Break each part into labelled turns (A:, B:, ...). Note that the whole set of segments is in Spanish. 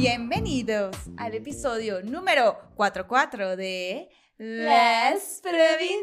A: Bienvenidos al episodio número 44 de Las Provincianas.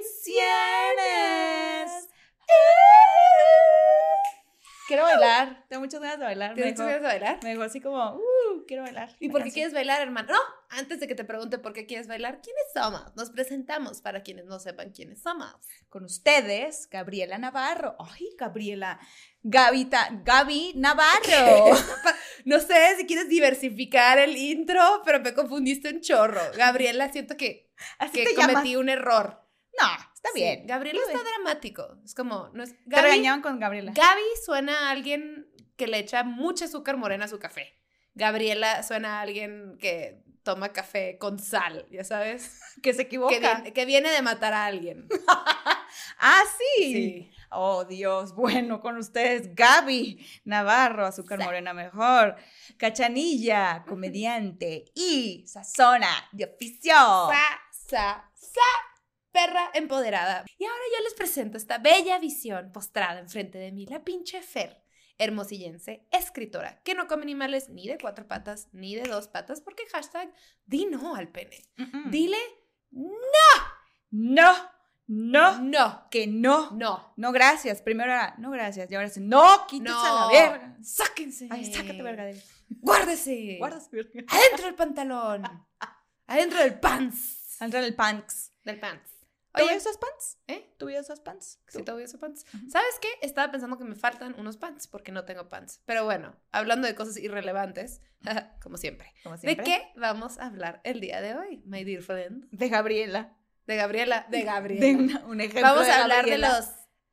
A: Quiero bailar, tengo muchas ganas de bailar.
B: ¿Tienes muchas ganas de bailar?
A: me dejó así como, uh, quiero bailar.
B: ¿Y por qué quieres bailar, hermano? No, antes de que te pregunte por qué quieres bailar, ¿quiénes somos? Nos presentamos para quienes no sepan quiénes somos.
A: Con ustedes, Gabriela Navarro. Ay, Gabriela. Gavita, Gaby Navarro.
B: No sé si quieres diversificar el intro, pero me confundiste un chorro. Gabriela, siento que,
A: Así
B: que cometí
A: llamas.
B: un error.
A: No, está
B: Sí,
A: bien.
B: Gabriela
A: Está
B: dramático. Es como, no es.
A: Te
B: Gaby,
A: regañaban con Gabriela.
B: Gaby suena a alguien que le echa mucha azúcar morena a su café. Gabriela suena a alguien que toma café con sal, ya sabes.
A: que se equivoca.
B: Que viene, que viene de matar a alguien.
A: ah, sí.
B: Sí.
A: Oh, Dios. Bueno, con ustedes, Gaby Navarro, azúcar morena mejor. Cachanilla, comediante. y sazona de oficio.
B: Sa, sa, sa, perra empoderada. Y ahora yo les presento esta bella visión postrada enfrente de mí, la pinche Fer, hermosillense, escritora, que no come animales ni de cuatro patas ni de dos patas, porque hashtag di no al pene. Dile
A: No, no,
B: no,
A: que no.
B: no.
A: No, gracias. Primero era, no, gracias. Y ahora es, no, quítese a la
B: No.
A: verga.
B: Sáquense.
A: Ay, sácate, verga. de-
B: Guárdese.
A: Guardas, verga.
B: Adentro del pantalón. Adentro del pants.
A: Entra el pants.
B: Del pants.
A: ¿Tú
B: Oye,
A: usas pants?
B: ¿eh?
A: ¿Tú usas pants?
B: Sí, todavía uso pants. ¿Sabes qué? Estaba pensando que me faltan unos pants porque no tengo pants. Pero bueno, hablando de cosas irrelevantes, como siempre.
A: Como
B: ¿De qué vamos a hablar el día de hoy, my dear friend?
A: De Gabriela.
B: De Gabriela. De Gabriela.
A: De una- un ejemplo
B: vamos
A: de
B: a hablar de los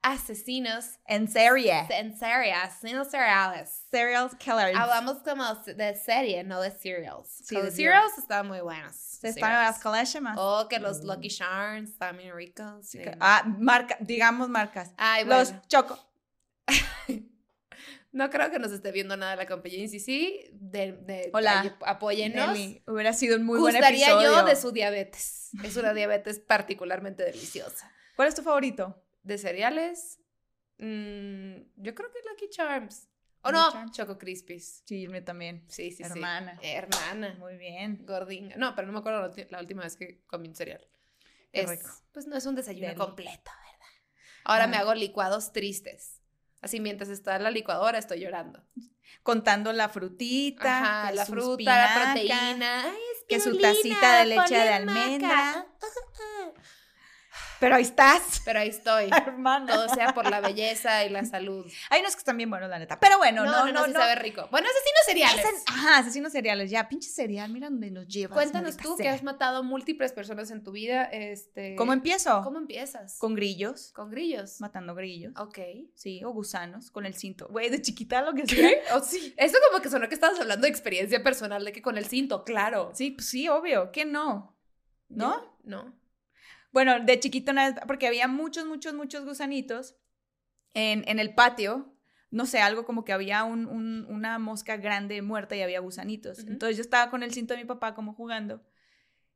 B: asesinos
A: En serie.
B: en serie, asesinos seriales.
A: Serial killers.
B: Hablamos como de serie, no de serials.
A: Sí, de
B: cereals están muy buenos.
A: Se están las colegiamas.
B: O que los Lucky Charms también ricos. sí.
A: Ah, marca, digamos marcas.
B: Ay, bueno.
A: Los Choco.
B: No creo que nos esté viendo nada la compañía. Y si sí, de, de-
A: Hola,
B: apóyennos.
A: Nelly, hubiera sido un muy buen
B: Gustaría
A: episodio.
B: yo de su diabetes. Es una diabetes particularmente deliciosa.
A: ¿Cuál es tu favorito?
B: De cereales, mm, yo creo que Lucky Charms. O
A: Lucky
B: no,
A: Charms.
B: Choco Crispies.
A: Sí, yo también.
B: Sí, sí, sí.
A: Hermana.
B: Hermana.
A: Muy bien.
B: Gordinga. No, pero no me acuerdo la, última vez que comí un cereal.
A: Qué
B: Es-
A: rico.
B: Pues no es un desayuno
A: Deli.
B: completo, ¿verdad? Ahora me
A: Ah.
B: hago licuados tristes. Así mientras está en la licuadora estoy llorando.
A: Contando la frutita,
B: Ajá, la fruta, la proteína. Ay,
A: que su tacita de leche de almendra. Pero ahí estás,
B: Pero ahí estoy.
A: hermana.
B: Todo sea por la belleza y la salud.
A: Hay unos que están bien buenos, la neta. Pero bueno, no, no, no.
B: sí sabe rico. Bueno, asesinos seriales.
A: Ese- Ajá, asesinos cereales. Ya, pinche cereal, mira dónde nos llevas.
B: Cuéntanos tú que has matado múltiples personas en tu vida. Este,
A: ¿Cómo empiezo?
B: ¿Cómo empiezas?
A: Con grillos,
B: Con grillos.
A: matando grillos.
B: Ok.
A: Sí, o gusanos, con el cinto. Güey, de chiquita lo que sea.
B: Oh, sí. Esto como que sonó que estabas hablando de experiencia personal, de que con el cinto, claro.
A: Sí, pues sí, obvio, que no. ¿No?
B: No.
A: Bueno, de chiquito una vez, porque había muchos, muchos, muchos gusanitos en, en el patio. No sé, algo como que había un- un- una mosca grande muerta y había gusanitos.
B: Ujú.
A: Entonces yo estaba con el cinto de mi papá como jugando.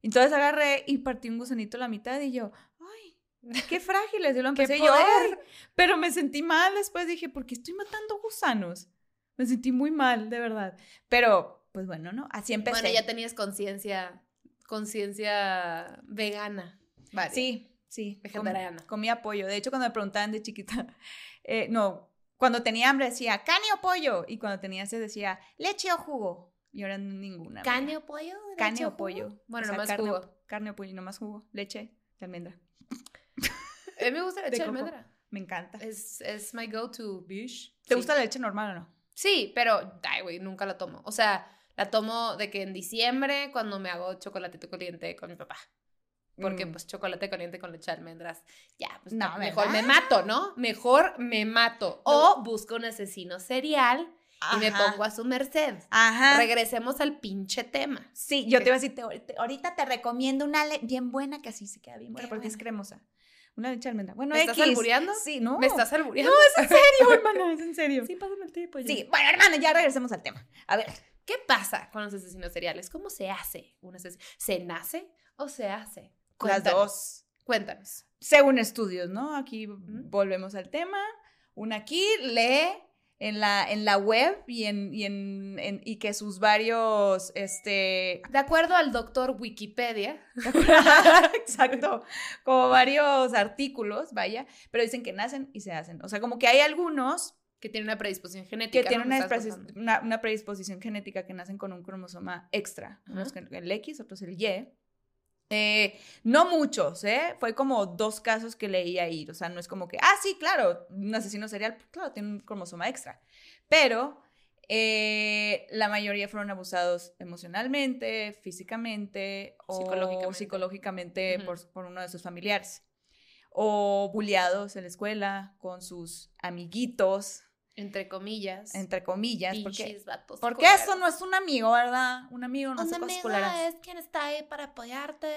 A: Entonces agarré y partí un gusanito a la mitad y yo, ay, qué frágiles. Y lo
B: ¡Qué
A: empecé yo,
B: poder!
A: "Ay". pero me sentí mal después. Dije, ¿por qué estoy matando gusanos? Me sentí muy mal, de verdad. Pero, pues bueno, ¿no? Así empecé.
B: Bueno, ya tenías conciencia, conciencia vegana. Vale.
A: Sí, sí.
B: Vegetariana.
A: Com- comía pollo. De hecho, cuando me preguntaban de chiquita, eh, no, cuando tenía hambre decía carne o pollo. Y cuando tenía sed decía leche o jugo. Y ahora ninguna.
B: ¿Carne o pollo? ¿De
A: Carne
B: leche
A: o
B: jugo?
A: pollo.
B: Bueno,
A: O sea,
B: nomás
A: carne, o-
B: jugo.
A: Carne o pollo, nomás jugo. Leche de almendra.
B: A mí me gusta la leche de almendra.
A: Me encanta.
B: Es, es my go-to dish.
A: ¿Te
B: Sí.
A: gusta la leche normal o no?
B: Sí, pero, ay, güey, nunca la tomo. O sea, la tomo de que en diciembre, cuando me hago chocolatito caliente con mi papá. Porque,
A: Mm.
B: pues, chocolate caliente con leche de almendras. Ya, pues,
A: No,
B: mejor me mato, ¿no? Mejor me mato. O busco un asesino serial y me
A: Ajá.
B: pongo a su merced.
A: Ajá.
B: Regresemos al pinche tema.
A: Sí, yo te iba a decir, te- te- ahorita te recomiendo una bien buena que así se queda bien buena
B: Qué
A: porque es cremosa. Una leche de almendra. Bueno,
B: ¿Me estás albureando?
A: Sí, no.
B: ¿Me estás albureando?
A: No, es en serio, hermana, es en serio.
B: Sí, pásame el tiempo.
A: Sí, bueno, hermana, ya regresemos al tema. A ver,
B: ¿Qué pasa con los asesinos seriales? ¿Cómo se hace un asesino? ¿Se nace o se hace?
A: Las dos.
B: Cuéntanos.
A: Según estudios, ¿no? Aquí volvemos al tema. Una aquí lee en la, en la web y, en, y, en, en- y que sus varios, este,
B: De acuerdo al doctor Wikipedia,
A: exacto, como varios artículos, vaya, pero dicen que nacen y se hacen. O sea, como que hay algunos
B: que tiene una predisposición genética.
A: que tienen una, predis- una, una predisposición genética que nacen con un cromosoma extra, unos con el X, otros el Y. Eh, no muchos, ¿eh? Fue como dos casos que leí ahí, o sea, no es como que, ah, sí, claro, un asesino serial, claro, tiene un cromosoma extra, pero eh, la mayoría fueron abusados emocionalmente, físicamente o
B: Psicológicamente.
A: por, por uno de sus familiares, o bulleados en la escuela con sus amiguitos,
B: Entre comillas.
A: entre comillas, porque, porque eso no es un amigo, ¿verdad? Un amigo no
B: Un
A: hace cosas culeras.
B: es quien está ahí para apoyarte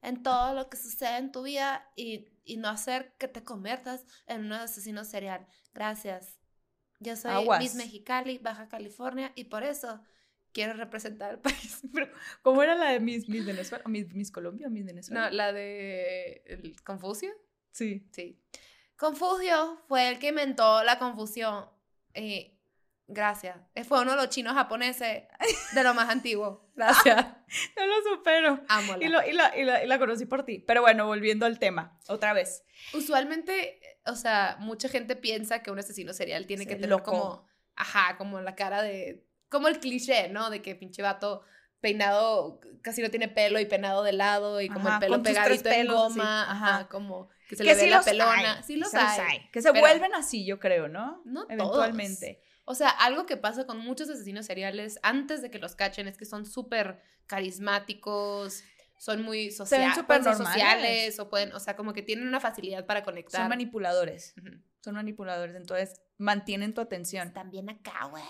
B: en todo lo que sucede en tu vida y, y no hacer que te conviertas en un asesino serial. Gracias. Yo soy
A: Aguas.
B: Miss Mexicali, Baja California, y por eso quiero representar al país.
A: Pero, ¿Cómo era la de Miss, Miss Venezuela? ¿O Miss, Miss Colombia o Miss Venezuela?
B: No, la de el Confucio.
A: Sí.
B: Sí. Confucio fue el que inventó la confusión. Eh, gracias. Eh, Fue uno de los chinos japoneses de lo más antiguo. Gracias.
A: No lo supero.
B: Ámola.
A: Y, lo- y la, y la- y la conocí por ti. Pero bueno, volviendo al tema, otra vez.
B: Usualmente, o sea, mucha gente piensa que un asesino serial tiene
A: Sí,
B: que tener
A: loco.
B: como, ajá, como la cara de, como el cliché, ¿no? De que pinche vato peinado, casi no tiene pelo y peinado de lado y como
A: Ajá,
B: el pelo pegadito en goma,
A: así,
B: ajá, como que se
A: que
B: le ve la pelona.
A: hay,
B: Sí los hay.
A: Que se
B: pero-
A: vuelven así, yo creo, ¿no?
B: No
A: Eventualmente.
B: O sea, algo que pasa con muchos asesinos seriales antes de que los cachen es que son súper carismáticos, son muy
A: súper normales.
B: sociales o pueden, o sea, como que tienen una facilidad para conectar.
A: Son manipuladores. Son manipuladores. Entonces, mantienen tu atención.
B: También acá, güey.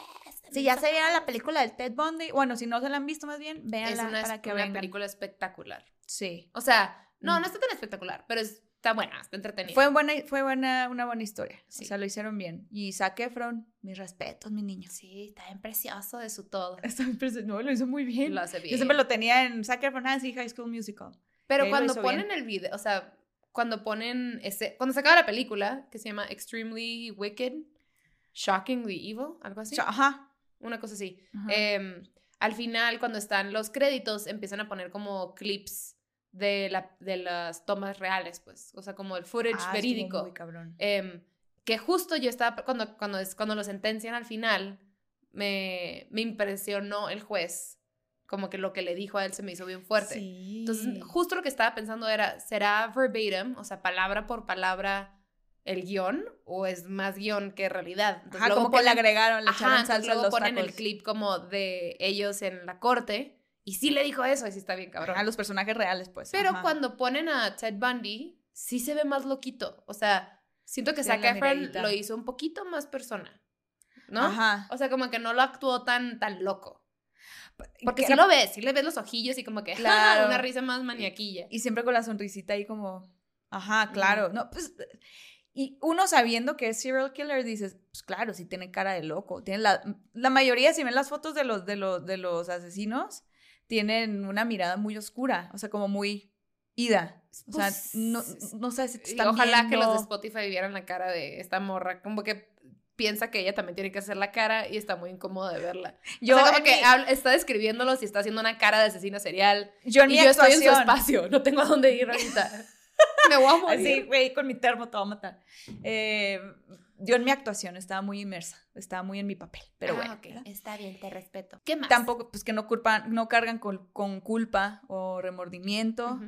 A: Si ya se vieron la película del Ted Bundy, bueno, si no se la han visto más bien,
B: es
A: véanla
B: una,
A: para que
B: una
A: vengan.
B: película espectacular.
A: Sí.
B: O sea, no,
A: Mm.
B: no está tan espectacular, pero está buena, está entretenida.
A: Fue, buena, fue buena, una buena historia.
B: Sí.
A: O sea, lo hicieron bien. Y Zac Efron, mis respetos, mi niño.
B: Sí, está bien precioso de su todo.
A: Está impresi- No, lo hizo muy bien.
B: Lo hace bien.
A: Yo siempre lo tenía en Zac Efron, ah, sí, High School Musical.
B: Pero cuando ponen
A: bien.
B: el video, o sea, cuando ponen ese, cuando se acaba la película, que se llama Extremely Wicked, Shockingly Evil, algo así,
A: ajá.
B: una cosa así.
A: ajá.
B: Em, al final, cuando están los créditos, empiezan a poner como clips de, la, de las tomas reales, pues, o sea, como el footage
A: Ah,
B: verídico.
A: Muy cabrón.
B: Em, que justo yo estaba, cuando, cuando, cuando lo sentencian al final, me, me impresionó el juez, como que lo que le dijo a él se me hizo bien fuerte.
A: Sí.
B: Entonces, justo lo que estaba pensando era, ¿será verbatim, o sea, palabra por palabra, el guion? ¿O es más guion que realidad? Entonces,
A: Ajá, como que le
B: ponen-
A: agregaron, le
B: Ajá,
A: echaron
B: entonces
A: salsa a
B: luego
A: los
B: ponen el
A: tacos.
B: clip como de ellos en la corte, y sí le dijo eso, y sí está bien cabrón.
A: A los personajes reales, pues.
B: Pero
A: ajá.
B: cuando ponen a Ted Bundy, sí se ve más loquito. O sea, siento que Zac Efron lo hizo un poquito más persona, ¿no?
A: Ajá.
B: O sea, como que no lo actuó tan, tan loco. Porque
A: Que
B: sí lo ves, sí le ves los ojillos y como que,
A: Claro.
B: una risa más maniaquilla.
A: Y siempre con la sonrisita ahí como, ajá, claro. No, pues, y uno sabiendo que es serial killer, dices, pues claro, sí tiene cara de loco. Tiene la, la mayoría, si ven las fotos de los, de los, de los asesinos, tienen una mirada muy oscura, o sea, como muy ida. O sea,
B: Pues,
A: no, no sé si te
B: Y
A: están
B: ojalá que los de. Spotify vieran la cara de esta morra, como que piensa que ella también tiene que hacer la cara y está muy incómoda de verla.
A: Yo,
B: o sea, como que
A: mi-
B: habla- está describiéndolos y está haciendo una cara de asesina serial.
A: yo en
B: y
A: mi
B: yo estoy en su espacio, no tengo a dónde ir ahorita. Me voy a morir.
A: Así, güey, con mi termo te voy a matar. Eh, yo en mi actuación estaba muy inmersa, estaba muy en mi papel, pero
B: Ah,
A: bueno.
B: ok,
A: ¿verdad?
B: está bien, te respeto. ¿Qué más?
A: Tampoco, pues que no culpan, no cargan con, con culpa o remordimiento.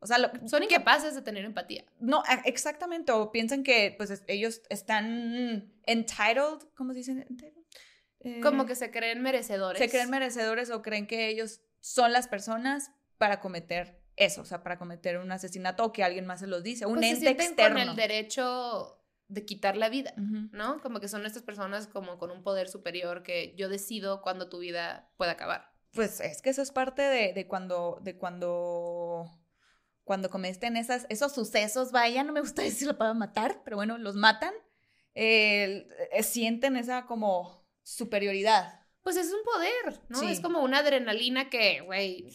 A: O sea, lo,
B: Son incapaces de tener empatía.
A: no, exactamente, o piensan que pues es- ellos están entitled, ¿cómo se dice? Entitled? Eh,
B: Como que se creen merecedores.
A: se creen merecedores o creen que ellos son las personas para cometer eso, o sea, para cometer un asesinato o que alguien más se los dice, un
B: Pues se
A: ente
B: sienten
A: externo.
B: con el derecho de quitar la vida. ¿no? Como que son estas personas como con un poder superior que yo decido cuando tu vida puede acabar.
A: Pues es que eso es parte de, de cuando, de cuando, cuando cometen esas, esos sucesos, vaya, no me gusta decir la palabra matar, pero bueno, los matan, eh, sienten esa como superioridad.
B: Pues es un poder, ¿no?
A: Sí.
B: Es como una adrenalina que, güey,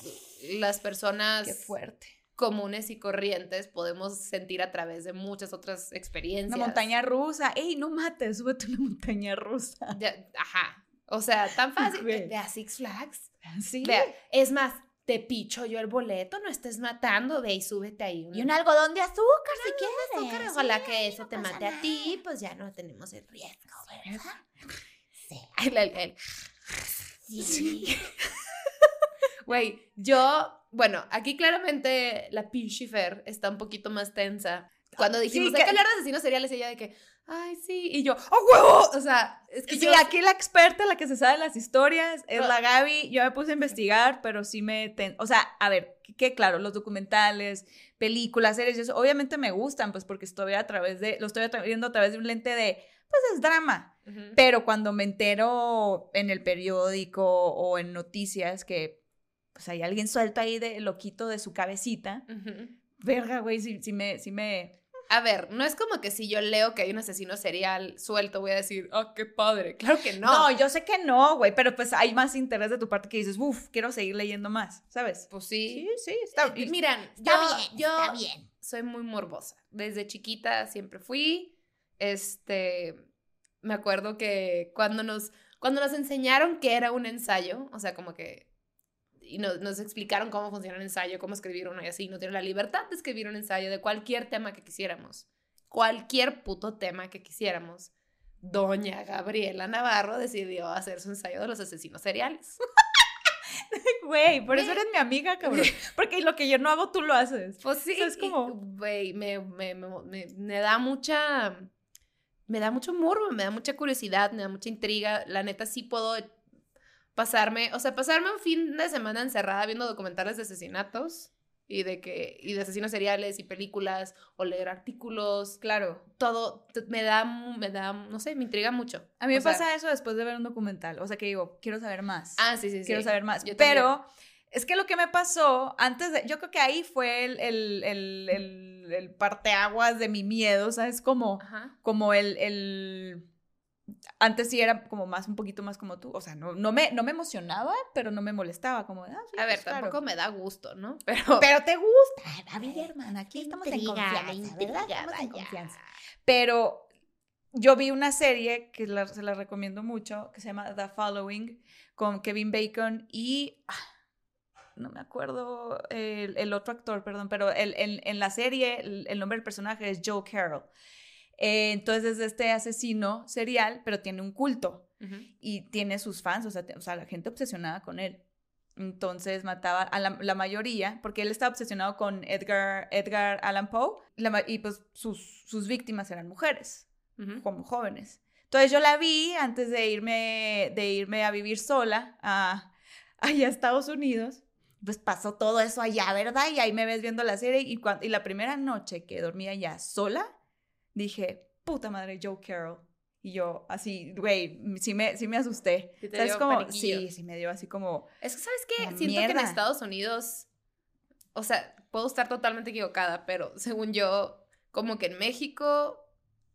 B: las personas...
A: Qué fuerte.
B: comunes y corrientes podemos sentir a través de muchas otras experiencias.
A: Una montaña rusa. ¡Ey, no mates! Súbete una montaña rusa.
B: Ya, ajá. O sea, tan fácil. Ve a Six Flags.
A: Sí.
B: Vea, es más, te picho yo el boleto, no estés matando, ve y súbete ahí.
A: Y un algodón de azúcar, si
B: azúcar,
A: quieres.
B: Ojalá
A: Sí,
B: que eso
A: no
B: te mate a ti, pues ya no tenemos el riesgo, ¿verdad?
A: Sí.
B: El- el- el-
A: Sí.
B: Güey, yo, bueno, aquí claramente la pinche Fer está un poquito más tensa. Cuando dijimos,
A: Sí,
B: hay que
A: que-
B: hablar de asesinos seriales, ella de que, ay, sí, y yo, ¡oh, huevo! O sea, es que
A: Sí,
B: yo...
A: aquí la experta, la que se sabe las historias, es
B: No.
A: la Gaby. Yo me puse a investigar, pero sí me... ten- O sea, a ver, que, que claro, los documentales, películas, series, eso, obviamente me gustan, pues porque estoy a través de... Lo estoy viendo a través de un lente de... Pues es drama. Pero cuando me entero en el periódico o en noticias que pues hay alguien suelto ahí de loquito de su cabecita, verga, güey, sí, sí me... Sí me
B: A ver, no es como que si yo leo que hay un asesino serial suelto, voy a decir, oh, qué padre. Claro que no.
A: no, yo sé que no, güey, pero pues hay más interés de tu parte que dices, uff, quiero seguir leyendo más, ¿sabes?
B: Pues sí.
A: Sí, sí, está
B: Eh, Miran,
A: Está
B: yo,
A: bien,
B: yo
A: está bien.
B: soy muy morbosa. Desde chiquita siempre fui. Este, me acuerdo que cuando nos, cuando nos enseñaron que era un ensayo, o sea, como que y nos, nos explicaron cómo funciona un ensayo, cómo escribir uno y así, no tiene la libertad de escribir un ensayo de cualquier tema que quisiéramos. Cualquier puto tema que quisiéramos. Doña Gabriela Navarro decidió hacer su ensayo de los asesinos seriales.
A: Güey, por eso eres mi amiga, cabrón. Porque lo que yo no hago, tú lo haces.
B: Pues sí,
A: O sea, es como-
B: güey, me, me, me, me- me da mucha, me da mucho morbo, me da mucha curiosidad, me da mucha intriga. La neta sí puedo pasarme, o sea, pasarme un fin de semana encerrada viendo documentales de asesinatos y de que, y de asesinos seriales y películas o leer artículos,
A: Claro.
B: todo me da, me da, no sé, me intriga mucho.
A: A mí me
B: O sea,
A: pasa eso después de ver un documental. O sea, que digo, quiero saber más.
B: Ah, sí, sí, sí.
A: quiero saber más.
B: Yo
A: Pero es que lo que me pasó antes de. Yo creo que ahí fue el, el, el, el, el parteaguas de mi miedo, ¿sabes? Como,
B: Ajá.
A: como el, el. Antes sí era como más, un poquito más como tú. O sea, no, no, me, no me emocionaba, pero no me molestaba. Como, ah, sí,
B: A ver,
A: pues, claro.
B: tampoco me da gusto, ¿no? Pero...
A: Pero te gusta. A ver, hermana, aquí estamos en
B: Intriga,
A: confianza,
B: intriga,
A: ¿verdad? Estamos en confianza. Pero yo vi una serie que la- se la recomiendo mucho, que se llama The Following, con Kevin Bacon y... ah, No me acuerdo el, el otro actor, perdón, pero el- el- en la serie el nombre del personaje es Joe Carroll. Eh, entonces es este asesino serial, pero tiene un culto y tiene sus fans, o sea, te- o sea, la gente obsesionada con él. Entonces mataba a la, la mayoría, porque él estaba obsesionado con Edgar, Edgar Allan Poe, la y pues sus, sus víctimas eran mujeres, como jóvenes. Entonces yo la vi antes de irme, de irme a vivir sola a, allá a Estados Unidos. Pues pasó todo eso allá, ¿verdad? Y ahí me ves viendo la serie y, y la primera noche que dormí allá sola, dije, puta madre, Joe Carroll. Y yo así, güey, sí me, sí me asusté.
B: Sí te
A: ¿Sabes
B: dio
A: como?
B: paniquillo.
A: Sí, sí me dio así como...
B: Es que, ¿sabes qué? Siento que en. Estados Unidos, o sea, puedo estar totalmente equivocada, pero según yo, como que en México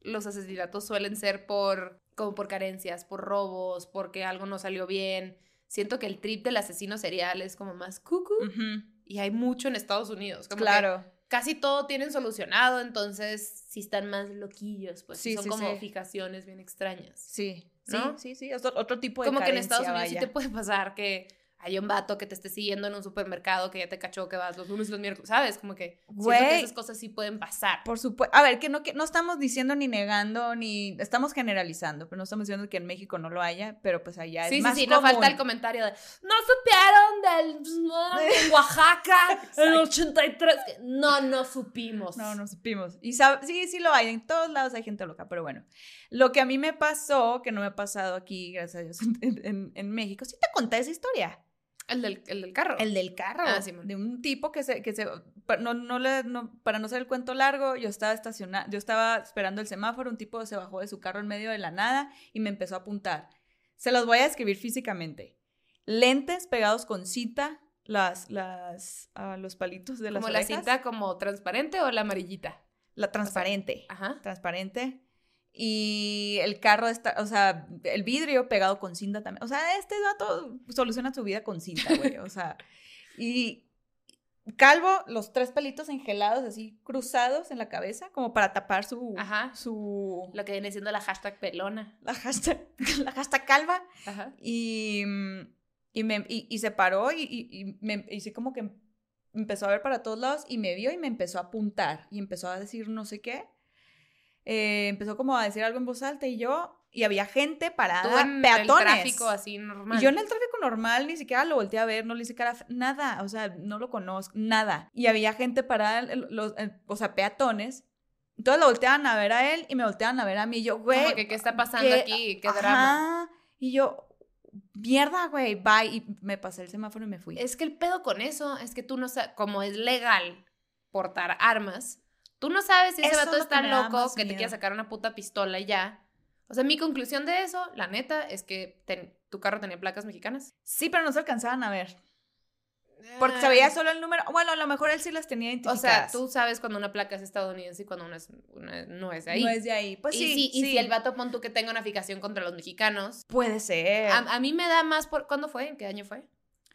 B: los asesinatos suelen ser por, como por carencias, por robos, porque algo no salió bien. Siento que el trip del asesino serial es como más cucu
A: ujú,
B: y hay mucho en Estados Unidos. Como que
A: Claro.
B: Casi todo tienen solucionado, entonces sí están más loquillos, pues sí
A: Sí,
B: son
A: sí,
B: como
A: sí.
B: fijaciones bien extrañas.
A: Sí,
B: ¿No?
A: sí, sí, sí. Es otro- otro tipo de
B: Como que en
A: carencia,
B: Estados Unidos sí
A: vaya.
B: te puede pasar que hay un vato que te esté siguiendo en un supermercado que ya te cachó que vas los lunes y los miércoles, ¿sabes? Como que siento que esas cosas sí pueden pasar.
A: Por supuesto. A ver, que no, que no estamos diciendo ni negando, ni estamos generalizando, pero no estamos diciendo que en México no lo haya, pero pues allá
B: Sí,
A: es
B: sí,
A: más
B: sí, no
A: común.
B: falta el comentario de no supieron del no, en Oaxaca en el 83. que No, no supimos.
A: No, no supimos. Y sí, sí lo hay. En todos lados hay gente loca, pero bueno. Lo que a mí me pasó, que no me ha pasado aquí, gracias a Dios, en, en- en México, sí te conté esa historia.
B: El del, el del carro.
A: El del carro.
B: Ah,
A: de un tipo que se, que se, no, no le, no, para no hacer el cuento largo, yo estaba estacionada, yo estaba esperando el semáforo, un tipo se bajó de su carro en medio de la nada y me empezó a apuntar. Se los voy a describir físicamente. Lentes pegados con cinta, las, las, ah, los palitos de las
B: como la cinta como transparente o la amarillita.
A: La transparente.
B: Ajá.
A: transparente. Y el carro está, o sea, el vidrio pegado con cinta también. O sea, este dato soluciona su vida con cinta, güey. O sea, y calvo, los tres pelitos engelados así cruzados en la cabeza, como para tapar su.
B: Ajá.
A: Su.
B: Lo que viene siendo la hashtag pelona.
A: La hashtag, la hashtag calva.
B: Ajá.
A: Y, y, me, y, y se paró y, y me hice como que empezó a ver para todos lados y me vio y me empezó a apuntar y empezó a decir no sé qué. Eh, empezó como a decir algo en voz alta y yo, y había gente parada,
B: en
A: peatones.
B: el tráfico así normal.
A: Y yo en el tráfico normal ni siquiera lo volteé a ver, no le hice cara, nada, o sea, no lo conozco, nada. Y había gente parada, los, en- o sea, peatones. Entonces lo volteaban a ver a él y me volteaban a ver a mí. Y yo, güey.
B: Que, ¿qué está pasando aquí? ¿Qué drama?
A: Y yo, mierda, güey, bye. Y me pasé el semáforo y me fui.
B: Es que el pedo con eso es que tú no sabes, como es legal portar armas, tú no sabes si ese
A: Eso es
B: vato
A: lo
B: está loco que te quiere sacar una puta pistola y ya. O sea, mi conclusión de eso, la neta, es que ten- tu carro tenía placas mexicanas.
A: Sí, pero no se alcanzaban a ver. Porque se veía solo el número. Bueno, a lo mejor él sí las tenía
B: O
A: identificadas.
B: sea, tú sabes cuando una placa es estadounidense y cuando una, es, una no es de ahí.
A: No es de ahí. Pues
B: y
A: sí,
B: si, y
A: sí.
B: si el vato pon tú que tenga una fijación contra los mexicanos,
A: Puede ser.
B: a, a mí me da más por... ¿Cuándo fue? ¿En qué año fue?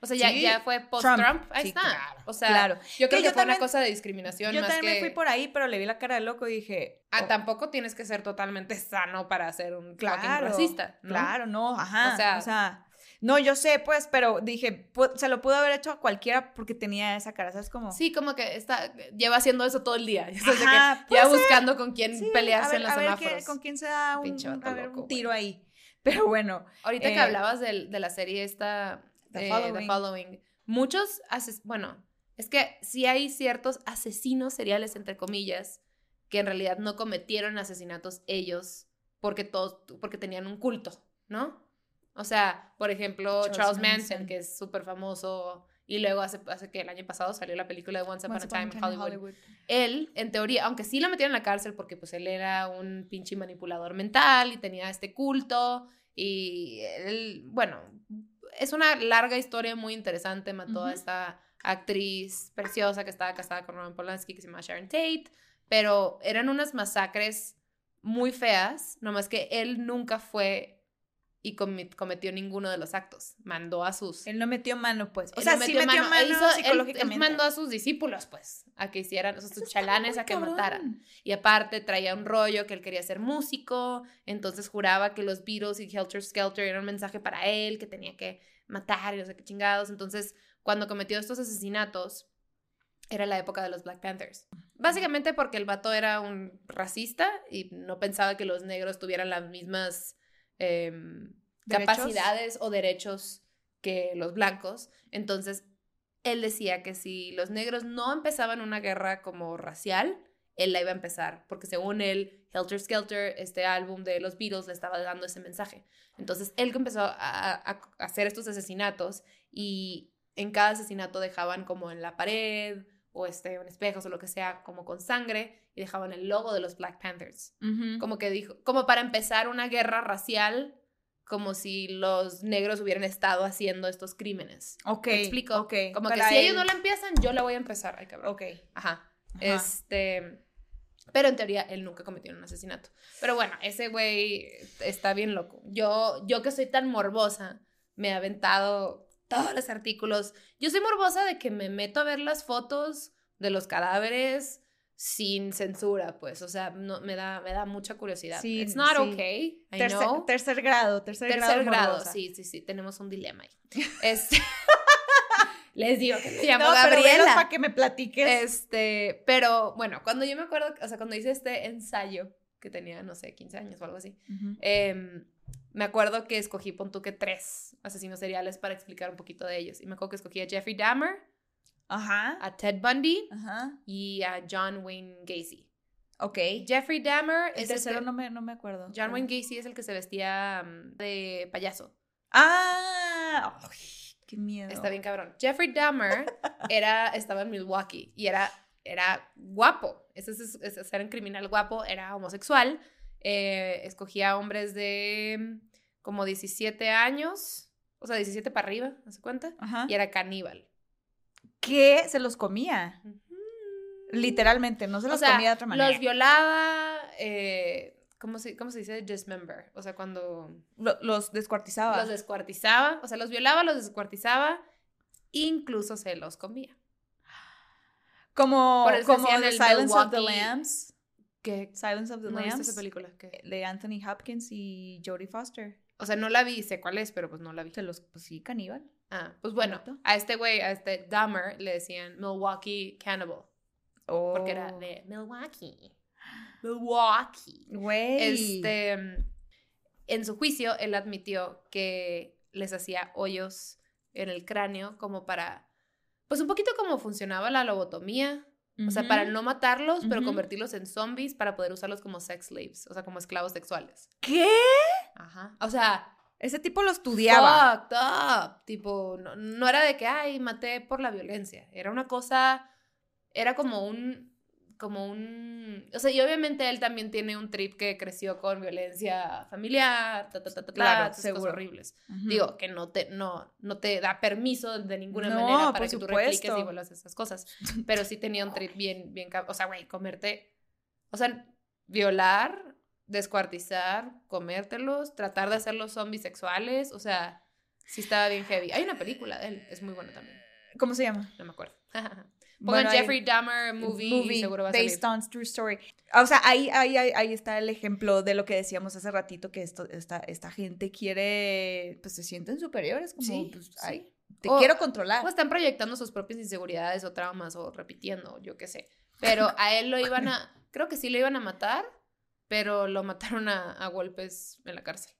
B: O sea, ya,
A: Sí,
B: ya fue post-Trump. Ahí
A: Sí,
B: está.
A: claro,
B: o sea,
A: claro.
B: yo creo
A: Que
B: que,
A: yo
B: fue una cosa de discriminación
A: Yo
B: más
A: también
B: que...
A: me fui por ahí, pero le vi la cara de loco y dije.
B: Ah,
A: oh,
B: tampoco tienes que ser totalmente sano para ser un
A: Claro,
B: racista, ¿no?
A: Claro, no, ajá.
B: O sea-
A: O sea, no, yo sé, pues, pero dije, se lo pudo haber hecho a cualquiera porque tenía esa cara, ¿sabes cómo?
B: Sí, como que está, lleva haciendo eso todo el día. Que
A: Ajá,
B: lleva
A: ser.
B: buscando con quién
A: Sí,
B: pelearse
A: ver,
B: en los
A: a ver
B: semáforos.
A: qué- con quién se da un,
B: Pinche vato
A: a ver,
B: loco,
A: un
B: güey.
A: tiro ahí. Pero bueno,
B: Ahorita que
A: Eh,
B: hablabas de, la serie esta,
A: The
B: eh,
A: Following.
B: The Following, muchos, bueno, es que sí hay ciertos asesinos seriales, entre comillas, que en realidad no cometieron asesinatos ellos porque todos, porque tenían un culto, ¿no? O sea, por ejemplo,
A: Charles
B: Charles, Manson,
A: Manson.
B: que es súper famoso, y luego hace, hace que el año pasado salió la película de Once Upon
A: Once
B: a Time in Hollywood.
A: Hollywood.
B: Él, en teoría, aunque sí lo metieron en la cárcel porque pues él era un pinche manipulador mental y tenía este culto y él, bueno, es una larga historia muy interesante, mató a esta actriz preciosa que estaba casada con Roman Polanski que se llama Sharon Tate, pero eran unas masacres muy feas, nomás que él nunca fue y cometió ninguno de los actos, mandó a sus...
A: Él no metió mano, pues. O
B: Él
A: sea,
B: no
A: sí metió mano,
B: él hizo- él-
A: psicológicamente.
B: Él, mandó a sus discípulos, pues, a que hicieran, o sea, sus chalanes a que
A: cabrón.
B: mataran. Y aparte traía un rollo que él quería ser músico, entonces juraba que los Beatles y Helter Skelter eran un mensaje para él, que tenía que matar y no sé qué chingados. Entonces, cuando cometió estos asesinatos, era la época de los Black Panthers. Básicamente porque el vato era un racista y no pensaba que los negros tuvieran las mismas em, capacidades o derechos que los blancos. Entonces, él decía que si los negros no empezaban una guerra como racial, él la iba a empezar, porque según él, Helter Skelter, este álbum de los Beatles, le estaba dando ese mensaje. Entonces, él empezó a, a- a hacer estos asesinatos y en cada asesinato dejaban como en la pared o este, en espejos o lo que sea, como con sangre, y dejaban el logo de los Black Panthers.
A: Ujú.
B: Como que dijo, como para empezar una guerra racial, como si los negros hubieran estado haciendo estos crímenes.
A: Ok.
B: ¿Me explico?
A: ok,
B: Como que
A: para
B: si ellos
A: él.
B: no la empiezan, yo la voy a empezar. Ay, cabrón.
A: Ok.
B: Ajá.
A: Ajá.
B: Este. Pero en teoría él nunca cometió un asesinato. Pero bueno, ese güey está bien loco. Yo, yo que soy tan morbosa, me he aventado todos los artículos. Yo soy morbosa de que me meto a ver las fotos de los cadáveres sin censura, pues. O sea, no, me, da, me da mucha curiosidad.
A: Sí,
B: It's not
A: sí.
B: okay. I
A: Tercer,
B: know.
A: tercer grado, tercer,
B: Tercer
A: grado.
B: sí, sí, sí. Tenemos un dilema ahí. Este. Les digo que me llamo
A: No,
B: Gabriela.
A: para que me platiques.
B: Este, pero bueno, cuando yo me acuerdo, o sea, cuando hice este ensayo, que tenía, no sé, 15 años o algo así, em, me acuerdo que escogí, pon tú que tres asesinos seriales para explicar un poquito de ellos. Y me acuerdo que escogí a Jeffrey Dahmer,
A: Ajá.
B: a Ted Bundy
A: Ajá.
B: y a John Wayne Gacy.
A: Ok.
B: Jeffrey Dahmer
A: El
B: es
A: tercero
B: este-
A: no me, no me acuerdo.
B: John Wayne Gacy es el que se vestía mm, de payaso.
A: Ah, ay, qué miedo.
B: Está bien cabrón. Jeffrey Dahmer era, estaba en Milwaukee y era, era guapo. Ese es, ese es- era un criminal guapo, era homosexual. Eh, escogía hombres de como 17 años, o sea, 17 para arriba, ¿no se cuenta?
A: Ajá.
B: Y era caníbal.
A: Que se los comía. Literalmente, no se
B: O
A: los
B: sea,
A: comía de otra manera.
B: los violaba, eh, ¿cómo, se, ¿cómo se dice? Dismember. O sea, cuando
A: Lo- los descuartizaba.
B: los descuartizaba, o sea, los violaba, los descuartizaba, incluso se los comía.
A: Como, como The
B: el
A: Silence of the Lambs.
B: ¿Qué?
A: Silence of the
B: ¿No viste
A: Lambs.
B: esa película? ¿Qué?
A: De Anthony Hopkins y Jodie Foster.
B: O sea, no la vi, sé cuál es, pero pues no la vi.
A: Se los, pues sí, caníbal.
B: Ah, pues bueno,
A: Correcto.
B: a este güey, a este Dahmer, le decían Milwaukee Cannibal. Porque era
A: Oh.
B: de Milwaukee. Milwaukee.
A: Güey.
B: Este, en su juicio, él admitió que les hacía hoyos en el cráneo como para, pues un poquito como funcionaba la lobotomía, o sea, para no matarlos, pero convertirlos en zombies para poder usarlos como sex slaves, o sea, como esclavos sexuales.
A: ¿Qué?
B: Ajá. O sea,
A: Ese tipo lo estudiaba.
B: fucked up. Tipo, no, no era de que, ay, maté por la violencia. Era una cosa, era como un, como un, o sea, y obviamente él también tiene un trip que creció con violencia familiar, ta, ta, ta, ta, ta,
A: Claro, seguro.
B: cosas horribles.
A: Ujú.
B: Digo, que no te, no, no te da permiso de ninguna
A: No,
B: manera para que tú
A: supuesto.
B: repliques y vuelvas esas cosas. Pero sí tenía un trip bien, bien, o sea, güey, comerte, o sea, violar, descuartizar, comértelos, tratar de hacerlos zombies sexuales, o sea, sí estaba bien heavy. Hay una película de él, es muy buena también,
A: ¿Cómo se llama?
B: no me acuerdo. Pongan
A: Bueno,
B: Jeffrey Dahmer movie, seguro va a salir.
A: based on true story. O sea, ahí, ahí, ahí, ahí está el ejemplo de lo que decíamos hace ratito, que esto, esta, esta gente quiere, pues se sienten superiores, como,
B: Sí,
A: pues,
B: sí.
A: ay, te
B: O-
A: quiero controlar.
B: O están proyectando sus propias inseguridades o traumas o repitiendo, yo qué sé. Pero a él lo iban a, creo que sí lo iban a matar, pero lo mataron a, a golpes en la cárcel.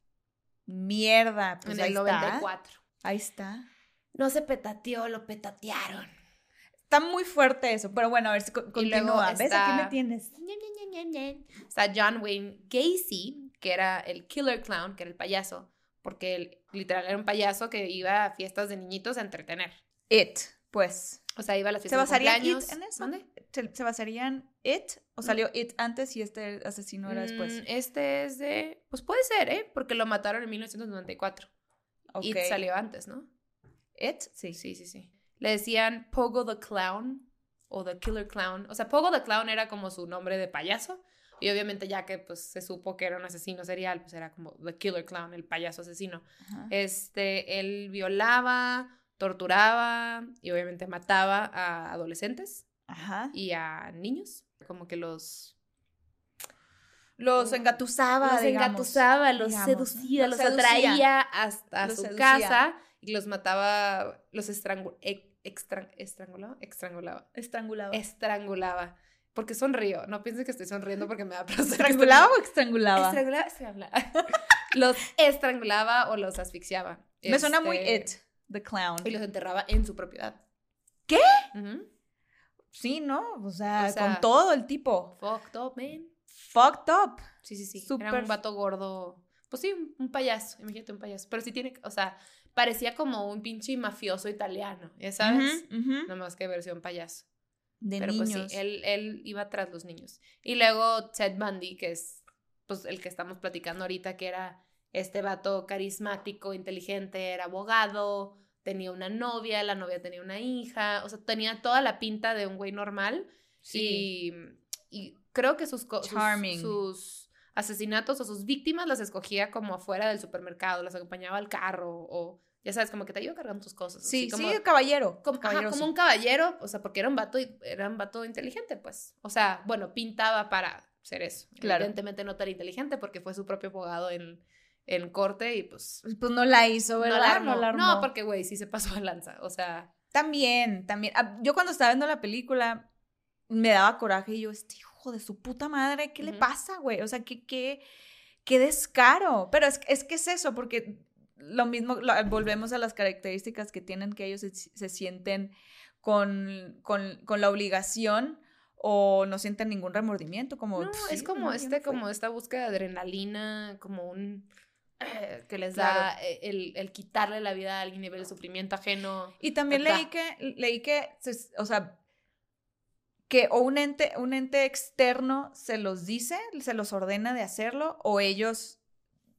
A: Mierda, pues
B: en
A: ahí
B: el
A: está.
B: 94.
A: Ahí está.
B: No se petateó, lo petatearon.
A: Está muy fuerte eso, pero bueno, a ver si co-
B: Y luego
A: continúa. ¿Ves?
B: está-
A: Aquí me tienes.
B: Está John Wayne Gacy, que era el killer clown, que era el payaso, porque él literal era un payaso que iba a fiestas de niñitos a entretener.
A: It, pues.
B: O sea, iba a las
A: ¿Se
B: fiestas de
A: basaría
B: cumpleaños.
A: It en eso?
B: ¿Mande?
A: ¿Se, se basaría en It? ¿O
B: Mm.
A: salió It antes y este asesino era después?
B: Mm, Este es de. Pues puede ser, ¿eh? Porque lo mataron en 1994.
A: Ok.
B: It salió antes, ¿no?
A: It, sí.
B: Sí, sí, sí. Le decían Pogo the Clown o The Killer Clown. O sea, Pogo the Clown era como su nombre de payaso. Y obviamente ya que pues se supo que era un asesino serial, pues era como The Killer Clown, el payaso asesino.
A: Ajá.
B: Este, él violaba, torturaba y obviamente mataba a adolescentes
A: Ajá.
B: y a niños. Como que los...
A: Los engatusaba,
B: los
A: digamos.
B: engatusaba, los seducía,
A: Los
B: los,
A: seducía.
B: atraía hasta
A: Los
B: su
A: seducía.
B: casa y los mataba, los estrangu- e- extra- estrangulaba, estrangulaba,
A: Estrangulaba.
B: estrangulaba. Porque sonrío, no piensen que estoy sonriendo porque me da placer.
A: ¿Estrangulaba o estrangulaba?
B: Estrangulaba, estrangulaba. los estrangulaba o los asfixiaba.
A: Me suena muy
B: Este,
A: It, the clown.
B: Y los enterraba en su propiedad.
A: ¿Qué? Sí, ¿no? O sea,
B: O sea,
A: con todo el tipo.
B: Fucked up, man.
A: Fucked up.
B: Sí, sí, sí. Era
A: Súper-
B: un vato gordo. Pues sí, un, un payaso. Imagínate un payaso. Pero sí tiene, o sea, parecía como un pinche mafioso italiano, ¿ya sabes?
A: Ujú, ujú.
B: Nada más que versión payaso.
A: De
B: Pero
A: niños.
B: pues sí, él, él iba tras los niños. Y luego Ted Bundy, que es pues el que estamos platicando ahorita, que era este vato carismático, inteligente, era abogado, tenía una novia, la novia tenía una hija, o sea, tenía toda la pinta de un güey normal.
A: Sí.
B: Y, y creo que sus, co- sus,
A: Charming.
B: sus asesinatos o sus víctimas las escogía como afuera del supermercado, las acompañaba al carro o, ya sabes, como que te iba cargando tus cosas.
A: Sí,
B: así como,
A: sí, caballero.
B: como, ajá,
A: caballeroso.
B: como un caballero, o sea, porque era un vato, era un vato inteligente, pues. O sea, bueno, pintaba para ser eso.
A: Claro.
B: Evidentemente no tan inteligente porque fue su propio abogado en, en corte y pues...
A: Pues no la hizo,
B: No
A: ¿verdad?
B: la armó.
A: la
B: No, porque, güey, sí se pasó de lanza. O sea,
A: También, también. Ah, Yo cuando estaba viendo la película me daba coraje y yo, este hijo de su puta madre, ¿qué le pasa, güey? O sea, qué, qué, qué descaro. Pero es, es que es eso, porque lo mismo, lo- volvemos a las características que tienen, que ellos se, se sienten con, con, con la obligación o no sienten ningún remordimiento, como...
B: no,
A: pues,
B: es como
A: no,
B: este,
A: no
B: como esta búsqueda de adrenalina, como un... eh, que les da eh, el, el quitarle la vida a alguien, nivel de sufrimiento ajeno.
A: Y también leí que, leí que, o sea, que o un ente, un ente externo se los dice, se los ordena de hacerlo, o ellos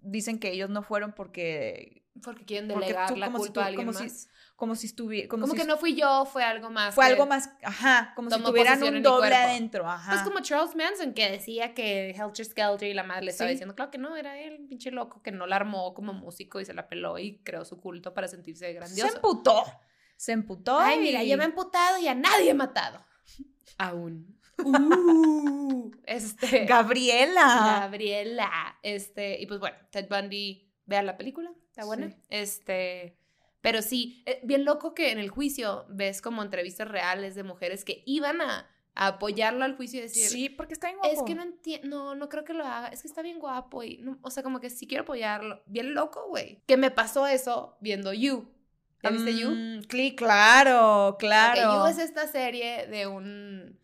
A: dicen que ellos no fueron porque,
B: Porque quieren
A: Porque
B: delegar
A: tú-
B: la
A: como si
B: culpa
A: tú-
B: a alguien
A: como si- como si estuviera, como,
B: Como
A: si
B: que no fui yo, fue algo más.
A: fue algo más, ajá, como si tuvieran un doble adentro, ajá.
B: Pues como Charles Manson que decía que Helter Skelter y la madre le estaba
A: Sí.
B: diciendo, claro que no, era él, pinche loco que no la armó como músico y se la peló y creó su culto para sentirse
A: se
B: grandioso.
A: emputó, se emputó.
B: Ay, mira,
A: y-
B: yo me he emputado y a nadie he matado. Aún. Uh, este.
A: Gabriela.
B: Gabriela. Este, y pues bueno, Ted Bundy, vean la película, está buena.
A: Sí.
B: Este, pero sí, eh, bien loco que en el juicio ves como entrevistas reales de mujeres que iban a, a apoyarlo al juicio y decir,
A: Sí, porque está bien
B: es
A: guapo.
B: que no entiendo, no, no creo que lo haga, es que está bien guapo y, no- o sea, como que sí quiero apoyarlo. Bien loco, güey. Que me pasó eso viendo You. ¿Ya viste You?
A: Mm, cli- claro, claro.
B: Ok, You es esta serie de un,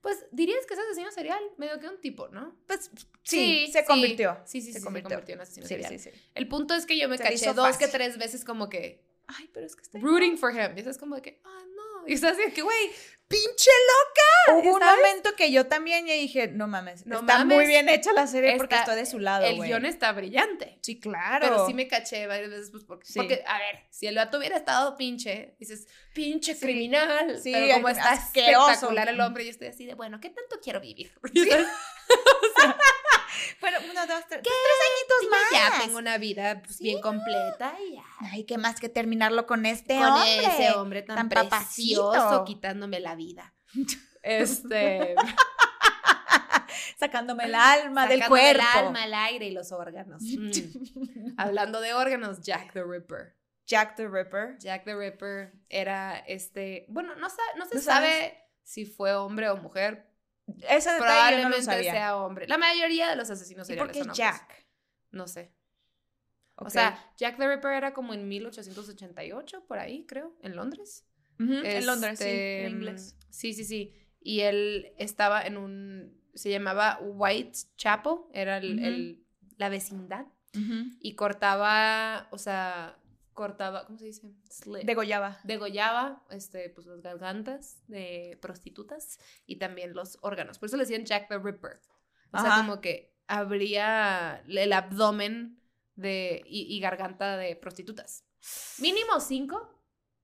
B: pues dirías que es asesino serial, medio que un tipo, ¿no?
A: Pues, sí, se convirtió.
B: Sí, sí, sí,
A: Se
B: se
A: convirtió.
B: convirtió, en asesino
A: Sí,
B: serial.
A: sí, sí.
B: El punto es que yo me
A: Se
B: caché dos que tres veces como que
A: Ay, pero es que está
B: rooting for him. Y eso es como de que, ah, no. Y estás así de que, güey,
A: pinche loca. Hubo un
B: ¿sabes?
A: momento que yo también ya dije, no mames,
B: No
A: está
B: mames.
A: muy bien hecha la serie porque
B: Está-
A: estoy de su lado,
B: el guion está brillante.
A: Sí, claro.
B: Pero sí me caché varias veces, pues, porque,
A: Sí.
B: porque, a ver, si el vato hubiera estado pinche, dices, pinche criminal.
A: Sí,
B: pero como está
A: asqueroso.
B: espectacular el hombre, yo estoy así de, bueno, ¿qué tanto quiero vivir? ¿Sabes?
A: Pero uno, dos, tres,
B: ¿Qué?
A: tres añitos
B: Ya
A: más.
B: tengo una vida pues, bien completa y ya.
A: Ay, qué más que terminarlo con este
B: con
A: hombre.
B: ese hombre tan,
A: tan
B: precioso
A: papacito.
B: quitándome la vida. Este,
A: Sacándome el alma del cuerpo.
B: el alma, el aire y los órganos. Mm. Hablando de órganos, Jack the Ripper.
A: Jack the Ripper.
B: Jack the Ripper era este, bueno, no, no se
A: ¿No
B: sabe
A: sabes?
B: si fue hombre o mujer.
A: Ese detalle yo no lo
B: Probablemente
A: sabía.
B: sea hombre. La mayoría de los asesinos
A: ¿Y
B: seriales
A: por qué
B: son hombres.
A: Jack?
B: No sé. O sea, Jack the Ripper era como en 1888, por ahí, creo, en Londres.
A: En Londres, sí,
B: Este,
A: en inglés.
B: Sí, sí, sí. Y él estaba en un, se llamaba Whitechapel, era el, la vecindad. Y cortaba, o sea, cortaba, ¿cómo se dice? Slit.
A: Degollaba.
B: degollaba este, pues, las gargantas de prostitutas y también los órganos. Por eso le decían Jack the Ripper. O sea, como que abría el abdomen de, y, y garganta de prostitutas. Mínimo cinco